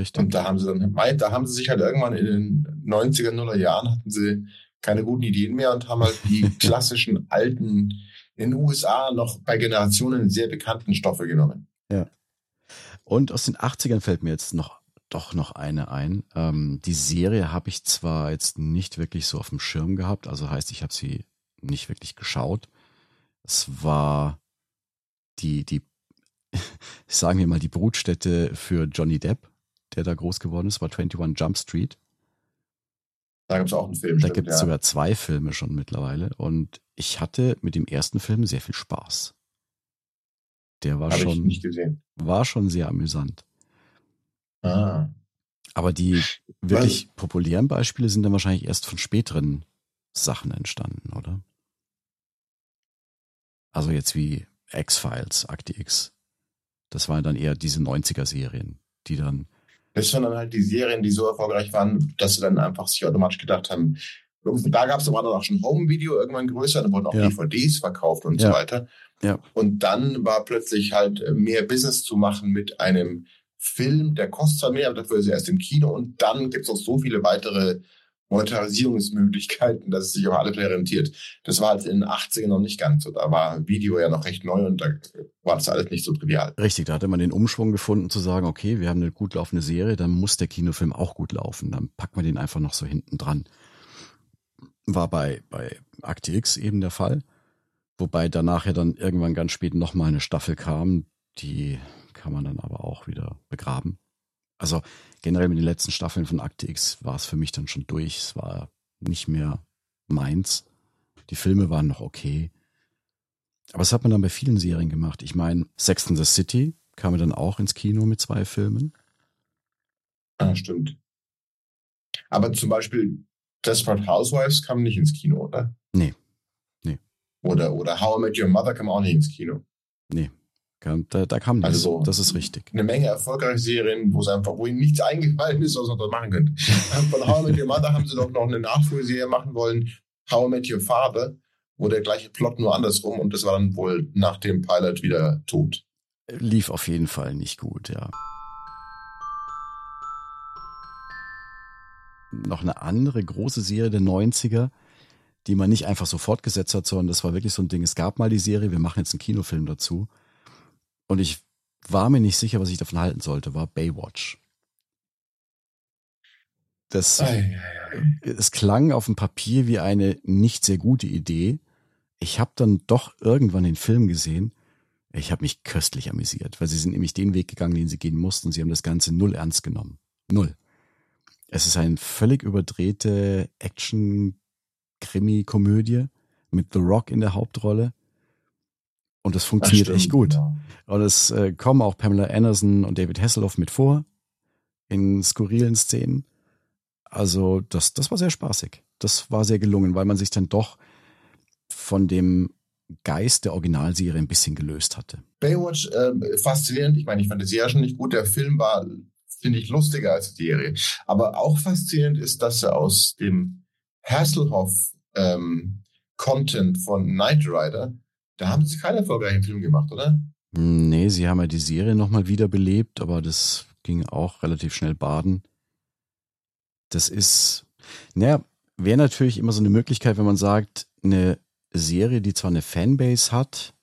Richtig. Und da haben sie dann, da haben sie sich halt irgendwann in den 90er, Nuller Jahren hatten sie keine guten Ideen mehr und haben halt die klassischen alten, in den USA noch bei Generationen sehr bekannten Stoffe genommen. Und aus den 80ern fällt mir jetzt noch doch noch eine ein. Ähm, die Serie habe ich zwar jetzt nicht wirklich so auf dem Schirm gehabt, also heißt, ich habe sie nicht wirklich geschaut. Es war die, die, sagen wir mal, die Brutstätte für Johnny Depp, der da groß geworden ist, war 21 Jump Street. Da gibt es auch einen Film. Da gibt es ja. sogar zwei Filme schon mittlerweile. Und ich hatte mit dem ersten Film sehr viel Spaß. Der war Habe ich schon, nicht gesehen. war schon sehr amüsant. Ah. Aber die wirklich populären Beispiele sind dann wahrscheinlich erst von späteren Sachen entstanden, oder? Also jetzt wie X-Files, Akte X. Das waren dann eher diese 90er-Serien, die dann. Das waren dann halt die Serien, die so erfolgreich waren, dass sie dann einfach sich automatisch gedacht haben, da gab es aber dann auch schon Home-Video irgendwann größer, da wurden auch Ja. DVDs verkauft und Ja. so weiter. Ja. Und dann war plötzlich halt äh, mehr Business zu machen mit einem Film, der kostet zwar mehr, aber dafür ist er erst im Kino und dann gibt es noch so viele weitere Monetarisierungsmöglichkeiten, dass es sich auch alle rentiert. Das war halt in den 80ern noch nicht ganz so. Da war Video ja noch recht neu und da war das alles nicht so trivial. Richtig, da hatte man den Umschwung gefunden zu sagen, okay, wir haben eine gut laufende Serie, dann muss der Kinofilm auch gut laufen. Dann packen wir den einfach noch so hinten dran. War bei, bei Akte X eben der Fall. Wobei danach ja dann irgendwann ganz spät nochmal eine Staffel kam, die kann man dann aber auch wieder begraben. Also generell mit den letzten Staffeln von Akte X war es für mich dann schon durch. Es war nicht mehr meins. Die Filme waren noch okay. Aber das hat man dann bei vielen Serien gemacht. Ich meine, Sex and the City kam dann auch ins Kino mit zwei Filmen. Ah, stimmt. Aber zum Beispiel Desperate Housewives kam nicht ins Kino, oder? Nee. Nee. Oder, oder How I Met Your Mother kam auch nicht ins Kino. Kam, da, da kam nichts. Also- das ist richtig. Eine Menge erfolgreiche Serien, wo es einfach, wo ihnen nichts eingefallen ist, was man dort machen könnte. Von How I Met Your Mother haben sie doch noch eine Nachfolgeserie machen wollen, How I Met Your Father, wo der gleiche Plot nur andersrum und das war dann wohl nach dem Pilot wieder tot. Lief auf jeden Fall nicht gut, ja. Noch eine andere große Serie der 90er, die man nicht einfach so fortgesetzt hat, sondern das war wirklich so ein Ding. Es gab mal die Serie, wir machen jetzt einen Kinofilm dazu. Und ich war mir nicht sicher, was ich davon halten sollte, war Baywatch. Das, es klang auf dem Papier wie eine nicht sehr gute Idee. Ich habe dann doch irgendwann den Film gesehen. Ich habe mich köstlich amüsiert, weil sie sind nämlich den Weg gegangen, den sie gehen mussten. Sie haben das Ganze null ernst genommen. Null. Es ist eine völlig überdrehte Action-Krimi-Komödie mit The Rock in der Hauptrolle. Und das funktioniert echt stimmt, gut. ja. Und es äh, kommen auch Pamela Anderson und David Hasselhoff mit vor in skurrilen Szenen. Also das, das war sehr spaßig. Das war sehr gelungen, weil man sich dann doch von dem Geist der Originalserie ein bisschen gelöst hatte. Baywatch, äh, faszinierend. Ich meine, ich fand die Serie schon nicht gut. Der Film war, finde ich, lustiger als die Serie. Aber auch faszinierend ist, dass er aus dem Hasselhoff ähm, Content von Knight Rider, da haben sie keinen erfolgreichen Film gemacht, oder? Nee, sie haben ja die Serie nochmal wiederbelebt, aber das ging auch relativ schnell baden. Das ist, naja, wäre natürlich immer so eine Möglichkeit, wenn man sagt, eine Serie, die zwar eine Fanbase hat,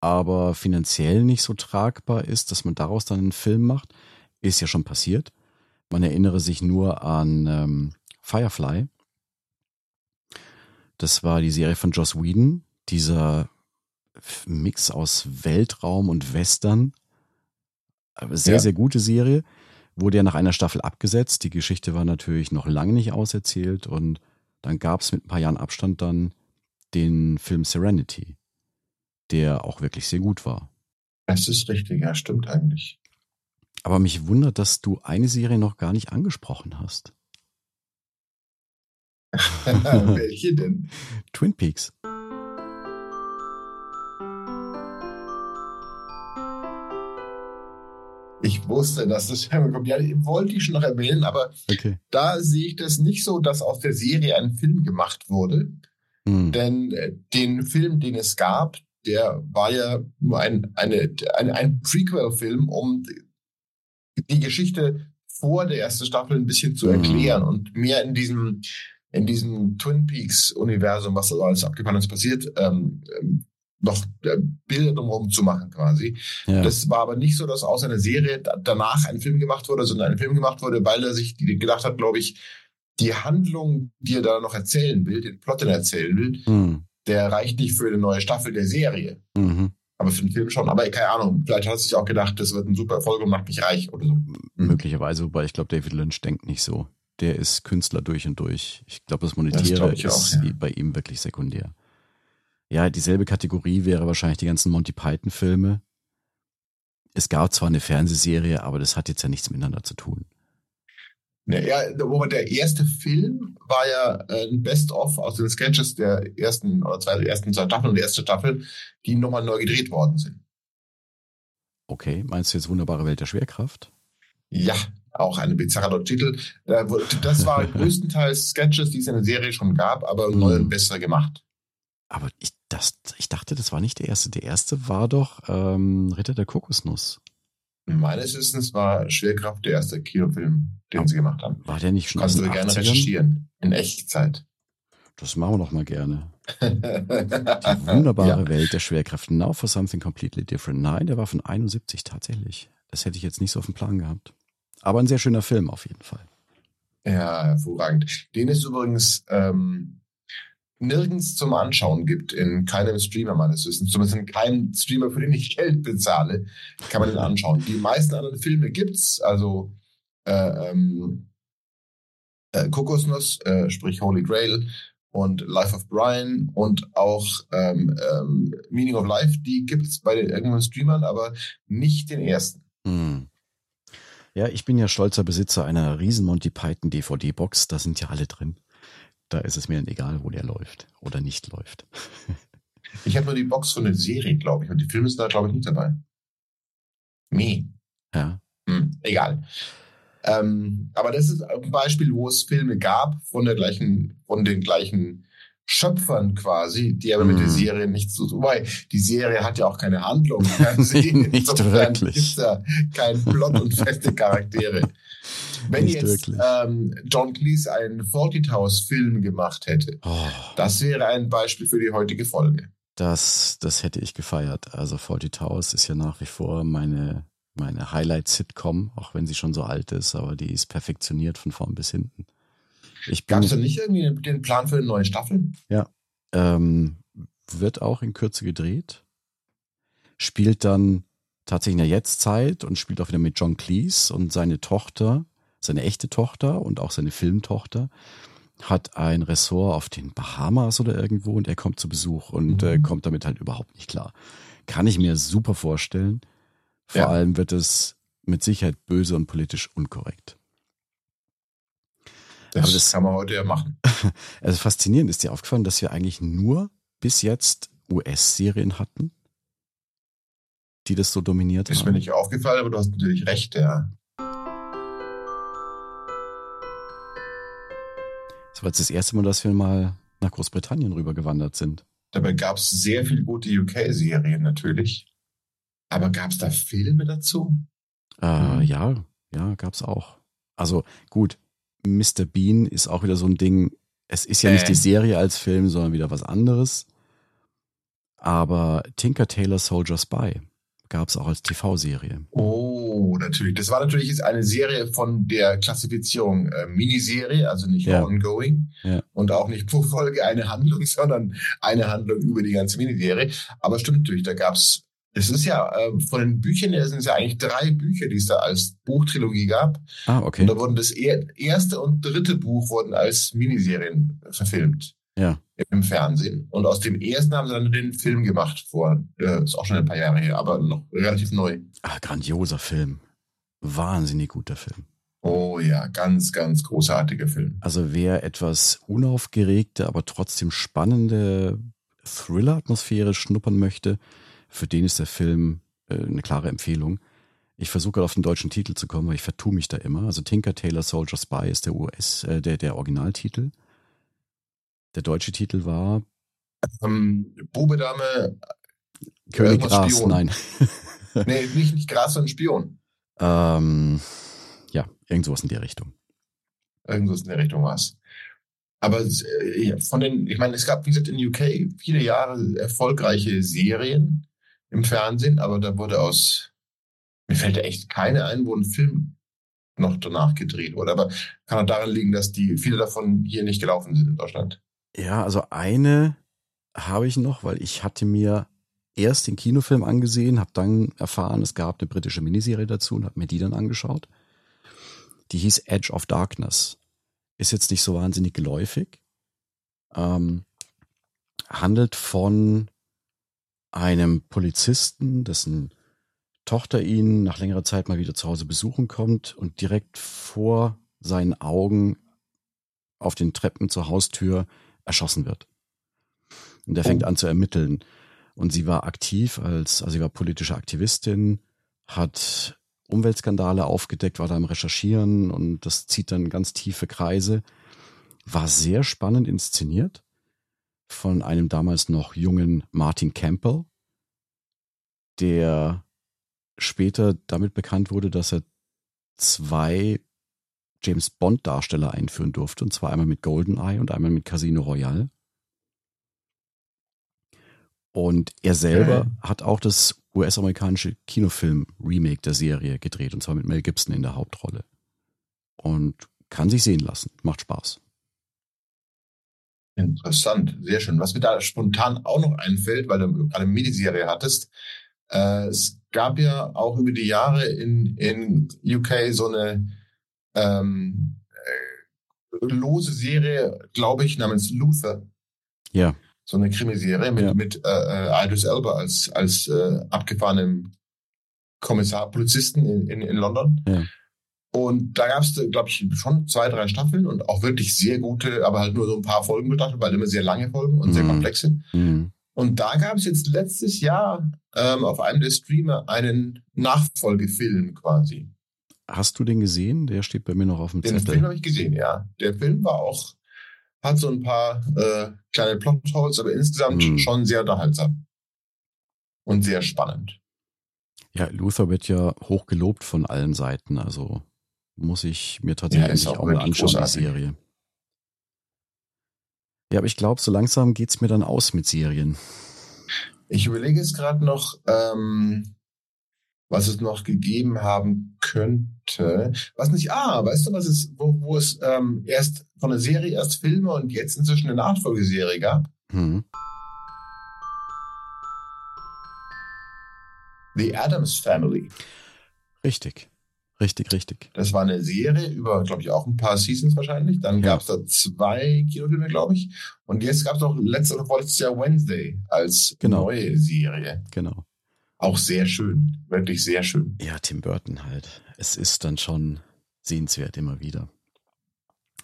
aber finanziell nicht so tragbar ist, dass man daraus dann einen Film macht, ist ja schon passiert. Man erinnere sich nur an ähm, Firefly. Das war die Serie von Joss Whedon, dieser Mix aus Weltraum und Western. Sehr, Ja. sehr gute Serie. Wurde ja nach einer Staffel abgesetzt. Die Geschichte war natürlich noch lange nicht auserzählt und dann gab es mit ein paar Jahren Abstand dann den Film Serenity, der auch wirklich sehr gut war. Das ist richtig, ja, stimmt eigentlich. Aber mich wundert, dass du eine Serie noch gar nicht angesprochen hast. Welche denn? Twin Peaks. Ich wusste, dass das kommt. Ja, wollte ich schon noch erwähnen, aber Okay. da sehe ich das nicht so, dass aus der Serie ein Film gemacht wurde. Hm. Denn äh, den Film, den es gab, der war ja nur ein, eine, ein, ein Prequel-Film, um die Geschichte vor der ersten Staffel ein bisschen zu Mhm. erklären und mehr in diesem, in diesem Twin Peaks-Universum, was da alles abgefahren ist, passiert, ähm, ähm, noch äh, Bilder drumherum zu machen quasi. Ja. Das war aber nicht so, dass aus einer Serie da- danach ein Film gemacht wurde, sondern ein Film gemacht wurde, weil er sich gedacht hat, glaube ich, die Handlung, die er da noch erzählen will, den Plot, er erzählen will, Hm. der reicht nicht für eine neue Staffel der Serie. Mhm. Aber für den Film schon. Aber keine Ahnung, vielleicht hat er sich auch gedacht, das wird ein super Erfolg und macht mich reich oder so. Möglicherweise, wobei ich glaube, David Lynch denkt nicht so. Der ist Künstler durch und durch. Ich glaube, das Das Monetäre glaub ich auch, ist ja. bei ihm wirklich sekundär. Ja, dieselbe Kategorie wäre wahrscheinlich die ganzen Monty Python-Filme. Es gab zwar eine Fernsehserie, aber das hat jetzt ja nichts miteinander zu tun. Ne, der erste Film war ja äh, ein Best-of aus den Sketches der ersten oder zwei, ersten zwei Staffeln und der erste Staffel, die nochmal neu gedreht worden sind. Okay, meinst du jetzt Wunderbare Welt der Schwerkraft? Ja, auch eine bizarre Titel. Das war größtenteils Sketches, die es in der Serie schon gab, aber neu und Mhm. besser gemacht. Aber ich, das, ich dachte, das war nicht der erste. Der erste war doch ähm, Ritter der Kokosnuss. Meines Wissens war Schwerkraft der erste Kinofilm, den sie gemacht haben. War der nicht schon Kannst du gerne 80ern? recherchieren. In Echtzeit. Das machen wir doch mal gerne. Die wunderbare Welt der Schwerkräfte. Now for something completely different. Nein, der war von 71 tatsächlich. Das hätte ich jetzt nicht so auf dem Plan gehabt. Aber ein sehr schöner Film auf jeden Fall. Ja, hervorragend. Den es übrigens ähm, nirgends zum Anschauen gibt, in keinem Streamer meines Wissens, zumindest in keinem Streamer, für den ich Geld bezahle, kann man den anschauen. Die meisten anderen Filme gibt's, also äh, ähm, äh, Kokosnuss, äh, sprich Holy Grail und Life of Brian und auch ähm, ähm, Meaning of Life, die gibt's bei den irgendwelchen Streamern, aber nicht den ersten. Hm. Ja, ich bin ja stolzer Besitzer einer riesen Monty Python DVD-Box. Da sind ja alle drin. Da ist es mir dann egal, wo der läuft oder nicht läuft. Ich habe nur die Box von der Serie, glaube ich, und die Filme sind da, glaube ich, nicht dabei. Nee. Ja. Hm, egal. Ähm, aber das ist ein Beispiel, wo es Filme gab von der gleichen, von den gleichen Schöpfern quasi, die aber mit der Mhm. Serie nichts zu tun. Wobei, die Serie hat ja auch keine Handlung. Nicht Insofern wirklich. gibt's da keinen Plot und feste Charaktere. Wenn Nicht jetzt ähm, John Cleese einen Forty House Film gemacht hätte, Oh, das wäre ein Beispiel für die heutige Folge. das, das hätte ich gefeiert. Also Forty Towers ist ja nach wie vor meine, meine Highlight-Sitcom, auch wenn sie schon so alt ist, aber die ist perfektioniert von vorn bis hinten. Gab es da nicht irgendwie den Plan für eine neue Staffel? ähm, wird auch in Kürze gedreht, spielt dann tatsächlich in der Jetztzeit und spielt auch wieder mit John Cleese und seine Tochter, seine echte Tochter und auch seine Filmtochter hat ein Ressort auf den Bahamas oder irgendwo und er kommt zu Besuch und Mhm. äh, kommt damit halt überhaupt nicht klar. Kann ich mir super vorstellen. Vor Ja. allem wird es mit Sicherheit böse und politisch unkorrekt. Das, Aber das- kann man heute ja machen. Also faszinierend ist dir aufgefallen, dass wir eigentlich nur bis jetzt US-Serien hatten, die das so dominiert Ist haben. mir nicht aufgefallen, aber du hast natürlich recht, ja. Das war jetzt das erste Mal, dass wir mal nach Großbritannien rübergewandert sind. Dabei gab es sehr viele gute UK-Serien natürlich. Aber gab es da Filme dazu? Äh, Mhm. Ja, ja, gab's auch. Also gut, Mr. Bean ist auch wieder so ein Ding. Es ist ja nicht Äh. die Serie als Film, sondern wieder was anderes. Aber Tinker Tailor Soldier Spy gab's auch als TV-Serie. Oh, natürlich. Das war natürlich jetzt eine Serie von der Klassifizierung äh, Miniserie, also nicht Ja. ongoing Ja. und auch nicht pro Folge eine Handlung, sondern eine Handlung über die ganze Miniserie. Aber stimmt natürlich, da gab's. Es ist ja äh, von den Büchern her sind es ja eigentlich drei Bücher, die es da als Buchtrilogie gab. Ah, Und okay. da wurden das er erste und dritte Buch wurden als Miniserien verfilmt Ja. im Fernsehen. Und aus dem ersten haben sie dann den Film gemacht vor, äh, ist auch schon ein paar Jahre her, aber noch relativ neu. Ah, grandioser Film. Wahnsinnig guter Film. Oh ja, ganz, ganz großartiger Film. Also wer etwas unaufgeregte, aber trotzdem spannende Thriller-Atmosphäre schnuppern möchte, für den ist der Film äh, eine klare Empfehlung. Ich versuche gerade auf den deutschen Titel zu kommen, weil ich vertue mich da immer. Also Tinker Tailor Soldier Spy ist der US, äh, der, der Originaltitel. Der deutsche Titel war Ähm, Bube Dame, König Gras, Spion. nein. nee, nicht, nicht Gras, sondern Spion. ähm, ja, irgendwas in der Richtung. Irgendwas in der Richtung war es. Aber äh, von den, ich meine, es gab, wie gesagt, in UK viele Jahre erfolgreiche Serien im Fernsehen, aber da wurde aus, mir fällt echt keine ein, wo ein Film noch danach gedreht wurde. Aber kann auch daran liegen, dass die viele davon hier nicht gelaufen sind in Deutschland. Ja, also eine habe ich noch, weil ich hatte mir erst den Kinofilm angesehen, habe dann erfahren, es gab eine britische Miniserie dazu und habe mir die dann angeschaut. Die hieß Edge of Darkness. Ist jetzt nicht so wahnsinnig geläufig. Ähm, handelt von einem Polizisten, dessen Tochter ihn nach längerer Zeit mal wieder zu Hause besuchen kommt und direkt vor seinen Augen auf den Treppen zur Haustür erschossen wird. Und er fängt Oh. an zu ermitteln. Und sie war aktiv als, also sie war politische Aktivistin, hat Umweltskandale aufgedeckt, war da am Recherchieren und das zieht dann ganz tiefe Kreise. War sehr spannend inszeniert von einem damals noch jungen Martin Campbell, der später damit bekannt wurde, dass er zwei James Bond Darsteller einführen durfte, und zwar einmal mit GoldenEye und einmal mit Casino Royale. Und er selber Okay. hat auch das US-amerikanische Kinofilm-Remake der Serie gedreht, und zwar mit Mel Gibson in der Hauptrolle. Und kann sich sehen lassen. Macht Spaß. Interessant, sehr schön. Was mir da spontan auch noch einfällt, weil du gerade eine Miniserie hattest, äh, es gab ja auch über die Jahre in, in UK so eine ähm, äh, lose Serie, glaube ich, namens Luther. Ja. So eine Krimiserie mit, Ja. mit äh, äh, Idris Elba als, als äh, abgefahrenem Kommissar, Polizisten in, in, in London. Ja. Und da gab es, glaube ich, schon zwei, drei Staffeln und auch wirklich sehr gute, aber halt nur so ein paar Folgen betrachtet, weil immer sehr lange Folgen und sehr Mhm. komplexe. Hm. Und da gab es jetzt letztes Jahr ähm, auf einem der Streamer einen Nachfolgefilm quasi. Hast du den gesehen? Der steht bei mir noch auf dem Den Zettel. Film habe ich gesehen, ja. Der Film war auch, hat so ein paar äh, kleine Plotholes, aber insgesamt Mhm. schon sehr unterhaltsam. Und sehr spannend. Ja, Luther wird ja hoch gelobt von allen Seiten, also muss ich mir tatsächlich Ja, auch auch mal anschauen, die großartig. Serie. Ja, aber ich glaube, so langsam geht's mir dann aus mit Serien. Ich überlege jetzt gerade noch, ähm, was es noch gegeben haben könnte. Was nicht, ah, weißt du, was es, wo, wo es ähm, erst von der Serie erst Filme und jetzt inzwischen eine Nachfolgeserie gab? Hm. The Adams Family. Richtig. Richtig, richtig. Das war eine Serie über, glaube ich, auch ein paar Seasons wahrscheinlich. Dann Ja. gab es da zwei Kinofilme, glaube ich. Und jetzt gab es noch letztes oder vorletztes Jahr Wednesday als Genau. neue Serie. Genau. Auch sehr schön. Wirklich sehr schön. Ja, Tim Burton halt. Es ist dann schon sehenswert immer wieder.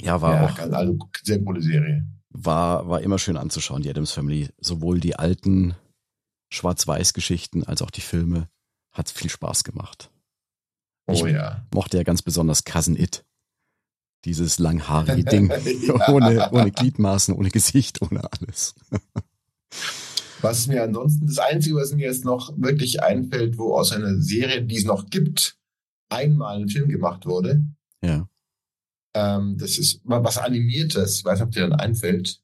Ja, war ja, auch, ganz- also sehr coole Serie. war, war immer schön anzuschauen, die Adams Family. Sowohl die alten Schwarz-Weiß-Geschichten als auch die Filme. Hat viel Spaß gemacht. Oh Ich- ja. Mochte ja ganz besonders Cousin It. Dieses langhaarige Ding. Ja. ohne, ohne Gliedmaßen, ohne Gesicht, ohne alles. Was mir ansonsten, das Einzige, was mir jetzt noch wirklich einfällt, wo aus einer Serie, die es noch gibt, einmal ein Film gemacht wurde, Ja. ähm, das ist mal was Animiertes, ich weiß nicht, ob dir dann einfällt.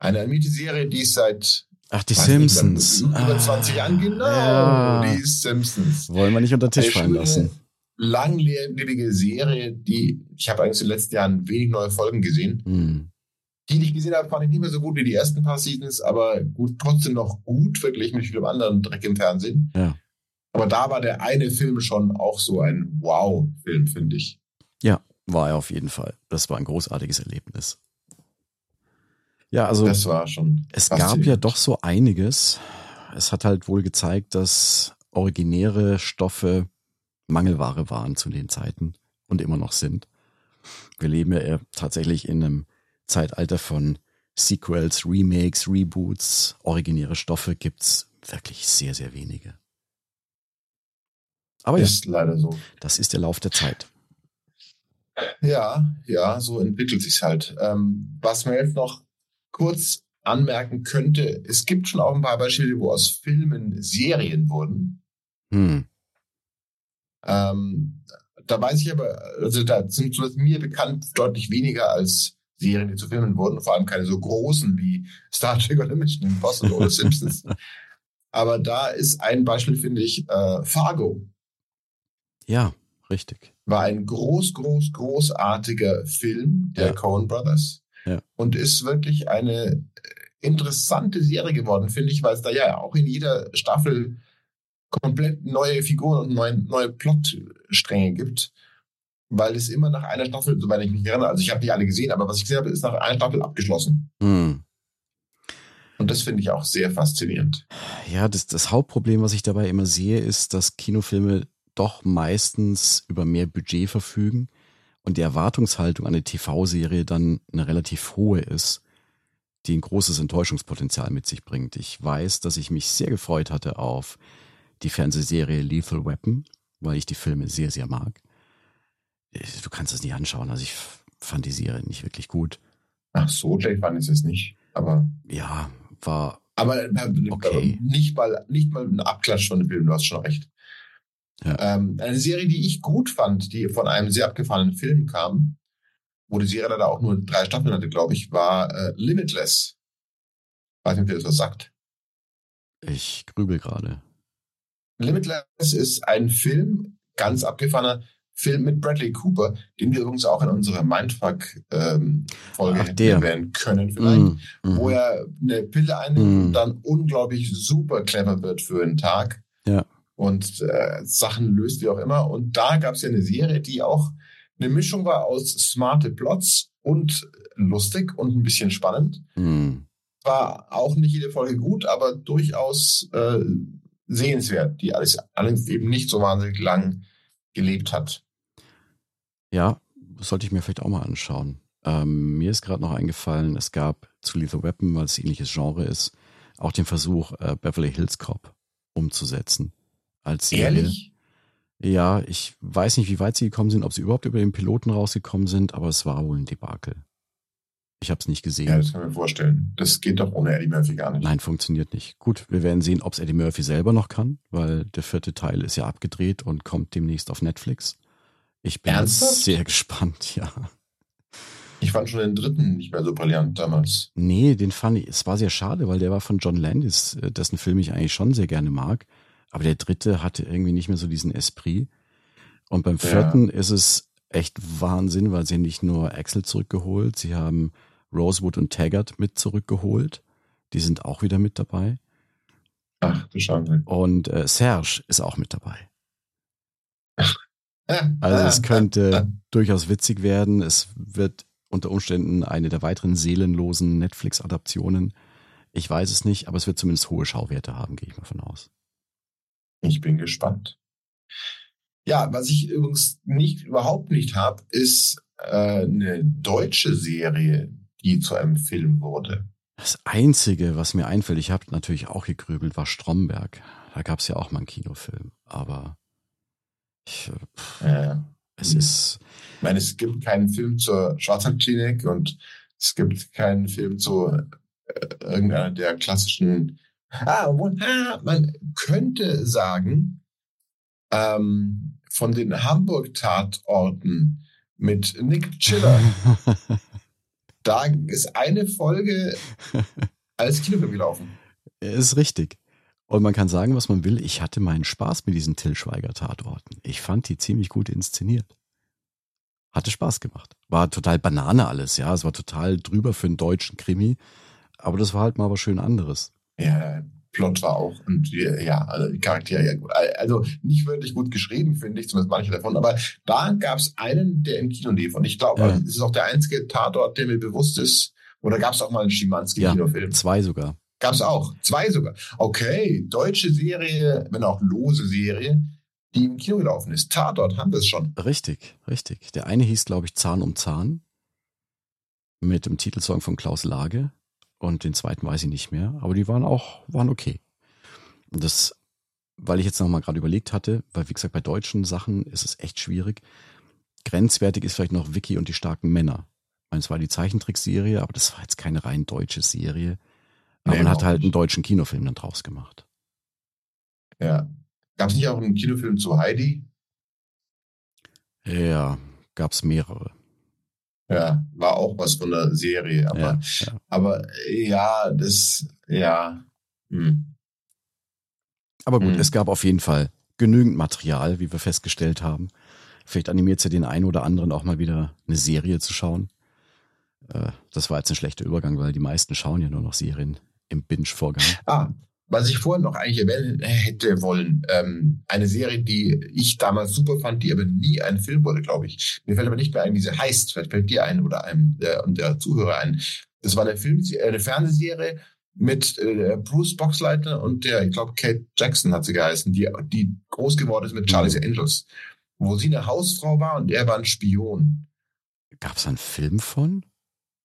Eine animierte Serie, die es seit Ach, die weiß nicht, Simpsons. über 20 Jahren, genau, Ja. die Simpsons. Wollen wir nicht unter Tisch fallen lassen. Langlebige Serie, die ich habe eigentlich in den letzten Jahren wenig neue Folgen gesehen. Hm. Die, die ich gesehen habe, fand ich nicht mehr so gut wie die ersten paar Seasons, aber gut, trotzdem noch gut, verglichen mit vielem anderen Dreck im Fernsehen. Ja. Aber da war der eine Film schon auch so ein Wow-Film, finde ich. War er auf jeden Fall. Das war ein großartiges Erlebnis. Ja, also Das war schon. es gab ja doch so einiges. Es hat halt wohl gezeigt, dass originäre Stoffe Mangelware waren zu den Zeiten und immer noch sind. Wir leben ja tatsächlich in einem Zeitalter von Sequels, Remakes, Reboots. Originäre Stoffe gibt's wirklich sehr, sehr wenige. Aber ja, Ist leider so. das ist der Lauf der Zeit. Ja, ja, so entwickelt sich's halt. Ähm, was man jetzt noch kurz anmerken könnte, es gibt schon auch ein paar Beispiele, wo aus Filmen Serien wurden. Hm. Ähm, da weiß ich aber, also da sind zumindest mir bekannt deutlich weniger als Serien, die zu Filmen wurden, vor allem keine so großen wie Star Trek oder Mission Impossible oder Simpsons. Aber da ist ein Beispiel, finde ich, äh, Fargo Ja, richtig. war ein groß, groß, großartiger Film der Ja. Coen Brothers Ja. und ist wirklich eine äh, interessante Serie geworden, finde ich, weil es da ja auch in jeder Staffel komplett neue Figuren und neue, neue Plotstränge gibt, weil es immer nach einer Staffel, soweit ich mich erinnere, also ich habe nicht alle gesehen, aber was ich gesehen habe, ist nach einer Staffel abgeschlossen. Hm. Und das finde ich auch sehr faszinierend. Ja, das, das Hauptproblem, was ich dabei immer sehe, ist, dass Kinofilme doch meistens über mehr Budget verfügen und die Erwartungshaltung an eine TV-Serie dann eine relativ hohe ist, die ein großes Enttäuschungspotenzial mit sich bringt. Ich weiß, dass ich mich sehr gefreut hatte auf die Fernsehserie Lethal Weapon weil ich die Filme sehr, sehr mag. Äh, Du kannst es nicht anschauen. Also ich fand die Serie nicht wirklich gut. Ach, so schlecht fand ich es nicht. Aber, Ja, war, aber äh, Okay. nicht, mal, nicht mal ein Abklatsch von dem Film, du hast schon recht. Ja. Ähm, eine Serie, die ich gut fand, die von einem sehr abgefahrenen Film kam, wo die Serie leider auch nur drei Staffeln hatte, glaube ich, war äh, Limitless. Weiß nicht, ob ihr das was sagt. ich grübel gerade. Limitless ist ein Film, ganz abgefahrener Film mit Bradley Cooper, den wir übrigens auch in unserer Mindfuck-Folge der. erwähnen können vielleicht, Mm, mhm. wo er eine Pille einnimmt Mhm. und dann unglaublich super clever wird für einen Tag. Ja. Und äh, Sachen löst, wie auch immer. Und da gab es ja eine Serie, die auch eine Mischung war aus smarte Plots und lustig und ein bisschen spannend. Mm. War auch nicht jede Folge gut, aber durchaus äh, sehenswert, die alles, allerdings eben nicht so wahnsinnig lang gelebt hat. Ja, sollte ich mir vielleicht auch mal anschauen. Ähm, mir ist gerade noch eingefallen, es gab zu Lethal Weapon, weil es ähnliches Genre ist, auch den Versuch, äh, Beverly Hills Cop umzusetzen. Als Serie. Ehrlich? Ja, ich weiß nicht, wie weit sie gekommen sind, ob sie überhaupt über den Piloten rausgekommen sind, aber es war wohl ein Debakel. Ich habe es nicht gesehen. Ja, das kann ich mir vorstellen. Das geht doch ohne Eddie Murphy gar nicht. Nein, funktioniert nicht. Gut, wir werden sehen, ob es Eddie Murphy selber noch kann, weil der vierte Teil ist ja abgedreht und kommt demnächst auf Netflix. Ich bin Ernsthaft? sehr gespannt, ja. Ich fand schon den dritten nicht mehr so brillant damals. Nee, den fand ich, es war sehr schade, weil der war von John Landis, äh, dessen Film ich eigentlich schon sehr gerne mag. Aber der dritte hatte irgendwie nicht mehr so diesen Esprit. Und beim Ja. vierten ist es echt Wahnsinn, weil sie nicht nur Axel zurückgeholt, sie haben Rosewood und Taggart mit zurückgeholt. Die sind auch wieder mit dabei. Ach, du Schande. Und äh, Serge ist auch mit dabei. Ah, Also ah, es könnte durchaus witzig werden. Es wird unter Umständen eine der weiteren seelenlosen Netflix-Adaptionen. Ich weiß es nicht, aber es wird zumindest hohe Schauwerte haben, gehe ich mal von aus. Ich bin gespannt. Ja, was ich übrigens nicht überhaupt nicht habe, ist äh, eine deutsche Serie, die zu einem Film wurde. Das Einzige, was mir einfällt, ich habe natürlich auch gegrübelt, war Stromberg. Da gab es ja auch mal einen Kinofilm. Aber ich, äh, es Mhm. ist, ich meine, es gibt keinen Film zur Schwarzwaldklinik und es gibt keinen Film zu äh, irgendeiner der klassischen. Ah, ah, man könnte sagen, ähm, von den Hamburg-Tatorten mit Nick Chiller, da ist eine Folge als Kinofilm gelaufen. ist richtig. Und man kann sagen, was man will. Ich hatte meinen Spaß mit diesen Till Schweiger-Tatorten. Ich fand die ziemlich gut inszeniert. Hatte Spaß gemacht. War total Banane alles, ja. Es war total drüber für einen deutschen Krimi. Aber das war halt mal was schön anderes. Ja, Plot war auch und ja, also die Charaktere, ja gut. Also nicht wirklich gut geschrieben, finde ich, zumindest manche davon. Aber da gab es einen, der im Kino lief. Und ich glaube, Ja. es ist auch der einzige Tatort, der mir bewusst ist. Oder gab es auch mal einen Ja. Schimanski-Kinofilm? Zwei sogar. Gab es auch. Zwei sogar. Okay, deutsche Serie, wenn auch lose Serie, die im Kino gelaufen ist. Tatort haben wir es schon. Richtig, richtig. Der eine hieß, glaube ich, Zahn um Zahn. Mit dem Titelsong von Klaus Lage. Und den zweiten weiß ich nicht mehr. Aber die waren auch, waren okay. Und das, weil ich jetzt nochmal gerade überlegt hatte, weil wie gesagt, bei deutschen Sachen ist es echt schwierig. Grenzwertig ist vielleicht noch Vicky und die starken Männer. Ich meine, es war die Zeichentrickserie, aber das war jetzt keine rein deutsche Serie. Aber Nee, man hat halt einen deutschen Kinofilm dann draus gemacht. Ja. Gab es nicht auch einen Kinofilm zu Heidi? Ja, gab's mehrere. Ja, war auch was von der Serie, aber Ja, ja. Aber ja, das, ja. Hm. Aber gut, Mhm. es gab auf jeden Fall genügend Material, wie wir festgestellt haben. Vielleicht animiert es ja den einen oder anderen auch mal wieder eine Serie zu schauen. Äh, Das war jetzt ein schlechter Übergang, weil die meisten schauen ja nur noch Serien im Binge-Vorgang. Ah, was ich vorhin noch eigentlich erwähnen hätte wollen, ähm, eine Serie, die ich damals super fand, die aber nie ein Film wurde, glaube ich. Mir fällt aber nicht mehr ein, wie sie heißt. Vielleicht fällt dir ein oder einem der, und der Zuhörer ein. Das war eine Film, eine Fernsehserie mit äh, Bruce Boxleitner und der, ich glaube, Kate Jackson hat sie geheißen, die, die groß geworden ist mit Charlie's Angels, wo sie eine Hausfrau war und er war ein Spion. Gab es einen Film von?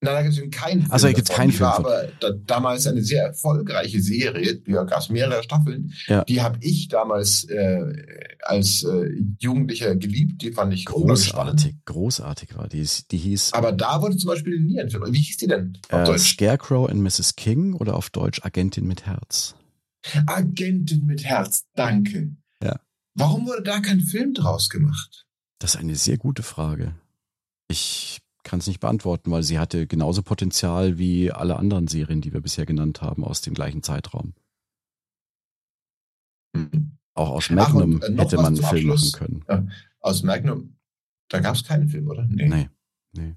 Nein, da gibt es keinen Film. Also, da davon. keinen Die war Film aber da, damals eine sehr erfolgreiche Serie. Da gab es mehrere Staffeln. Ja. Die habe ich damals äh, als äh, Jugendlicher geliebt. Die fand ich. Großartig, großartig war die. Die hieß Aber da wurde zum Beispiel nie ein Film. Wie hieß die denn auf äh, Deutsch? Scarecrow and Mrs. King oder auf Deutsch Agentin mit Herz. Agentin mit Herz, danke. Ja. Warum wurde da kein Film draus gemacht? Das ist eine sehr gute Frage. Ich kann es nicht beantworten, weil sie hatte genauso Potenzial wie alle anderen Serien, die wir bisher genannt haben, aus dem gleichen Zeitraum. Hm. Auch aus Ach, Magnum und, äh, hätte man einen Film Abschluss. machen können. Aus Magnum, da gab es keinen Film, oder? Nee, nee.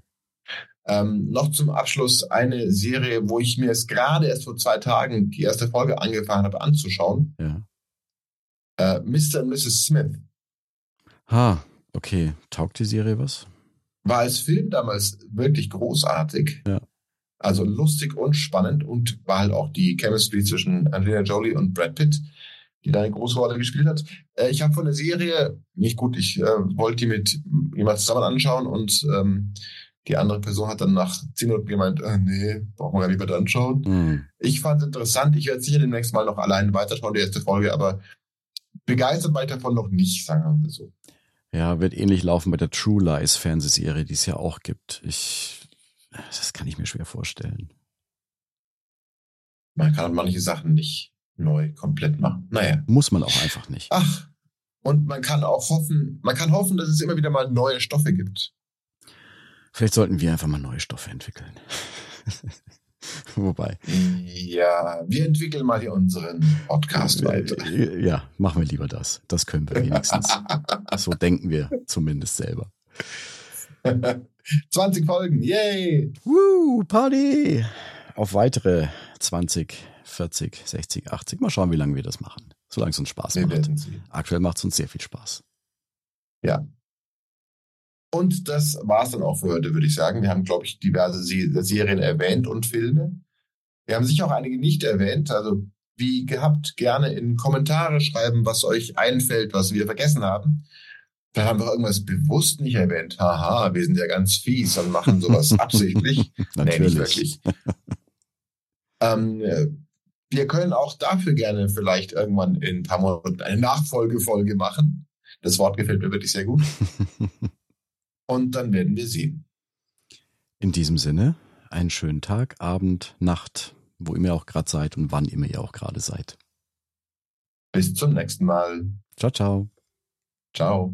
Ähm, noch zum Abschluss eine Serie, wo ich mir es gerade erst vor zwei Tagen die erste Folge angefangen habe anzuschauen. Ja. Äh, Mr. und Mrs. Smith Ha, okay. Taugt die Serie was? War als Film damals wirklich großartig. Ja. Also lustig und spannend und war halt auch die Chemistry zwischen Angelina Jolie und Brad Pitt, die da eine große Rolle gespielt hat. Äh, ich habe von der Serie, nicht gut, ich äh, wollte die mit jemand zusammen anschauen und ähm, die andere Person hat dann nach zehn Minuten gemeint, äh, nee, brauchen wir gar nicht weiter anschauen. Hm. Ich fand es interessant. Ich werde sicher demnächst mal noch allein weiterschauen, die erste Folge, aber begeistert war ich davon noch nicht, sagen wir mal so. Ja, wird ähnlich laufen bei der True Lies Fernsehserie, die es ja auch gibt. Ich, das kann ich mir schwer vorstellen. Man kann manche Sachen nicht neu komplett machen. Naja. Muss man auch einfach nicht. Ach, und man kann auch hoffen, man kann hoffen, dass es immer wieder mal neue Stoffe gibt. Vielleicht sollten wir einfach mal neue Stoffe entwickeln. Wobei. Ja, wir entwickeln mal hier unseren Podcast weiter. Äh, Ja, machen wir lieber das. Das können wir wenigstens. so denken wir zumindest selber. 20 Folgen, yay! Woo, Party! Auf weitere 20, 40, 60, 80. Mal schauen, wie lange wir das machen. Solange es uns Spaß Wir macht. Aktuell macht es uns sehr viel Spaß. Und das war's dann auch für heute, würde ich sagen. Wir haben, glaube ich, diverse Se Serien erwähnt und Filme. Wir haben sicher auch einige nicht erwähnt. Also, wie gehabt, gerne in Kommentare schreiben, was euch einfällt, was wir vergessen haben. Da haben wir irgendwas bewusst nicht erwähnt. Haha, wir sind ja ganz fies und machen sowas absichtlich. Nee, Natürlich. nicht wirklich. ähm, äh, wir können auch dafür gerne vielleicht irgendwann in ein paar Monaten eine Nachfolgefolge machen. Das Wort gefällt mir wirklich sehr gut. Und dann werden wir sehen. In diesem Sinne, einen schönen Tag, Abend, Nacht, wo immer ihr auch gerade seid und wann immer ihr auch gerade seid. Bis zum nächsten Mal. Ciao, ciao. Ciao.